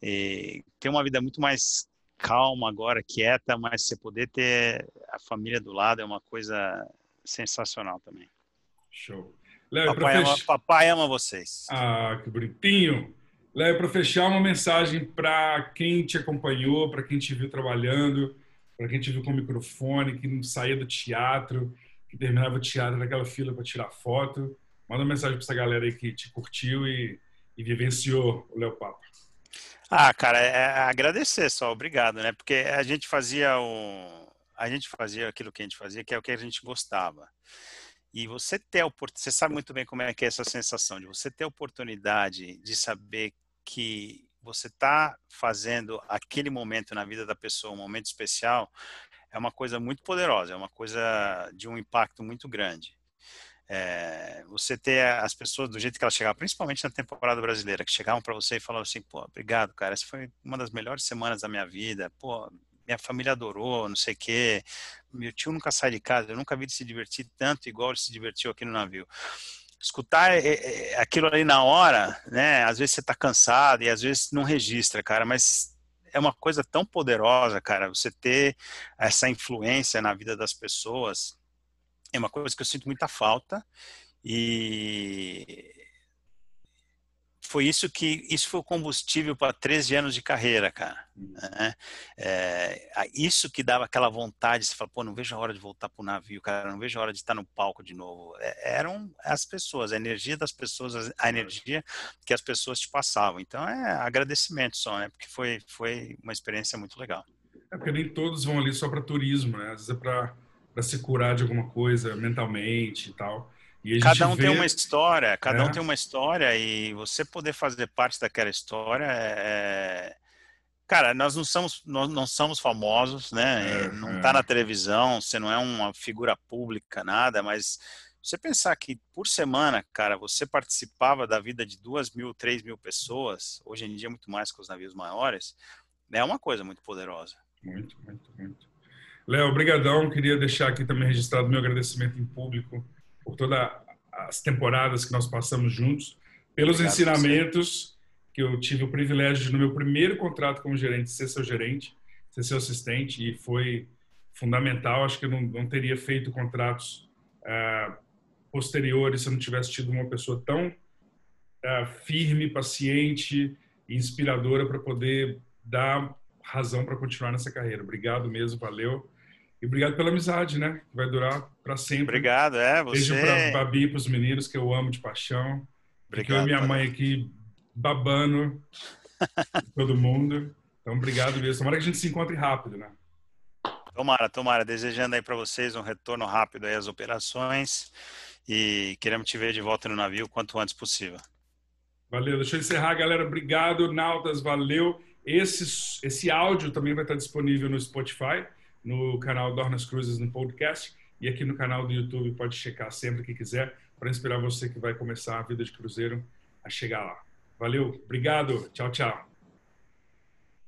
S4: e ter uma vida muito mais calma agora, quieta, mas você poder ter a família do lado é uma coisa sensacional também.
S3: Show. Léo,
S4: Papai ama, papai ama vocês.
S3: Ah, que bonitinho. Léo, para fechar, uma mensagem para quem te acompanhou, para quem te viu trabalhando, para quem te viu com o microfone, que não saía do teatro, que terminava o teatro naquela fila para tirar foto. Manda uma mensagem para essa galera aí que te curtiu e, e vivenciou o Léo Papo.
S4: Ah, cara, é é agradecer só, obrigado, né? Porque a gente fazia o, a gente fazia aquilo que a gente fazia, que é o que a gente gostava. E você ter você sabe muito bem como é que é essa sensação de você ter a oportunidade de saber que você está fazendo aquele momento na vida da pessoa, um momento especial, é uma coisa muito poderosa, é uma coisa de um impacto muito grande. É, você ter as pessoas do jeito que elas chegavam, principalmente na temporada brasileira, que chegavam para você e falavam assim, pô, obrigado, cara, essa foi uma das melhores semanas da minha vida, pô, minha família adorou, não sei o quê, meu tio nunca sai de casa, eu nunca vi ele se divertir tanto igual ele se divertiu aqui no navio. Escutar é, é, aquilo ali na hora, né, às vezes você tá cansado e às vezes não registra, cara, mas é uma coisa tão poderosa, cara, você ter essa influência na vida das pessoas, é uma coisa que eu sinto muita falta e foi isso que isso foi o combustível para 13 anos de carreira, cara. Né? É, isso que dava aquela vontade, você fala, pô, não vejo a hora de voltar pro navio, cara, não vejo a hora de estar no palco de novo. É, eram as pessoas, a energia das pessoas, a energia que as pessoas te passavam. Então é agradecimento só, né? Porque foi foi uma experiência muito legal.
S3: É porque nem todos vão ali só para turismo, né? Às vezes é para se curar de alguma coisa mentalmente e tal.
S4: Cada um
S3: vê...
S4: tem uma história, cada é. um tem uma história e você poder fazer parte daquela história é... Cara, nós não somos, nós não somos famosos, né? É, não está é. na televisão, você não é uma figura pública, nada, mas você pensar que por semana, cara, você participava da vida de duas mil, três mil pessoas, hoje em dia muito mais com os navios maiores, é uma coisa muito poderosa.
S3: Muito, muito, muito. Léo, obrigadão. Queria deixar aqui também registrado meu agradecimento em público por todas as temporadas que nós passamos juntos, pelos Obrigado ensinamentos que eu tive o privilégio de, no meu primeiro contrato como gerente, ser seu gerente, ser seu assistente, e foi fundamental. Acho que eu não, não teria feito contratos uh, posteriores se eu não tivesse tido uma pessoa tão uh, firme, paciente e inspiradora para poder dar razão para continuar nessa carreira. Obrigado mesmo, valeu. E obrigado pela amizade, né? Que vai durar para sempre.
S4: Obrigado, é. Você...
S3: Beijo para Babi, para os meninos que eu amo de paixão. Obrigado. Eu e minha mãe aqui babando todo mundo. Então, obrigado mesmo. Tomara que a gente se encontre rápido, né?
S4: Tomara, tomara. Desejando aí para vocês um retorno rápido aí às operações e queremos te ver de volta no navio o quanto antes possível.
S3: Valeu. Deixa eu encerrar, galera. Obrigado, Nautas. Valeu. Esse, esse áudio também vai estar disponível no Spotify no canal Dornas Cruzes no podcast e aqui no canal do YouTube pode checar sempre que quiser para inspirar você que vai começar a vida de cruzeiro a chegar lá. Valeu, obrigado, tchau, tchau.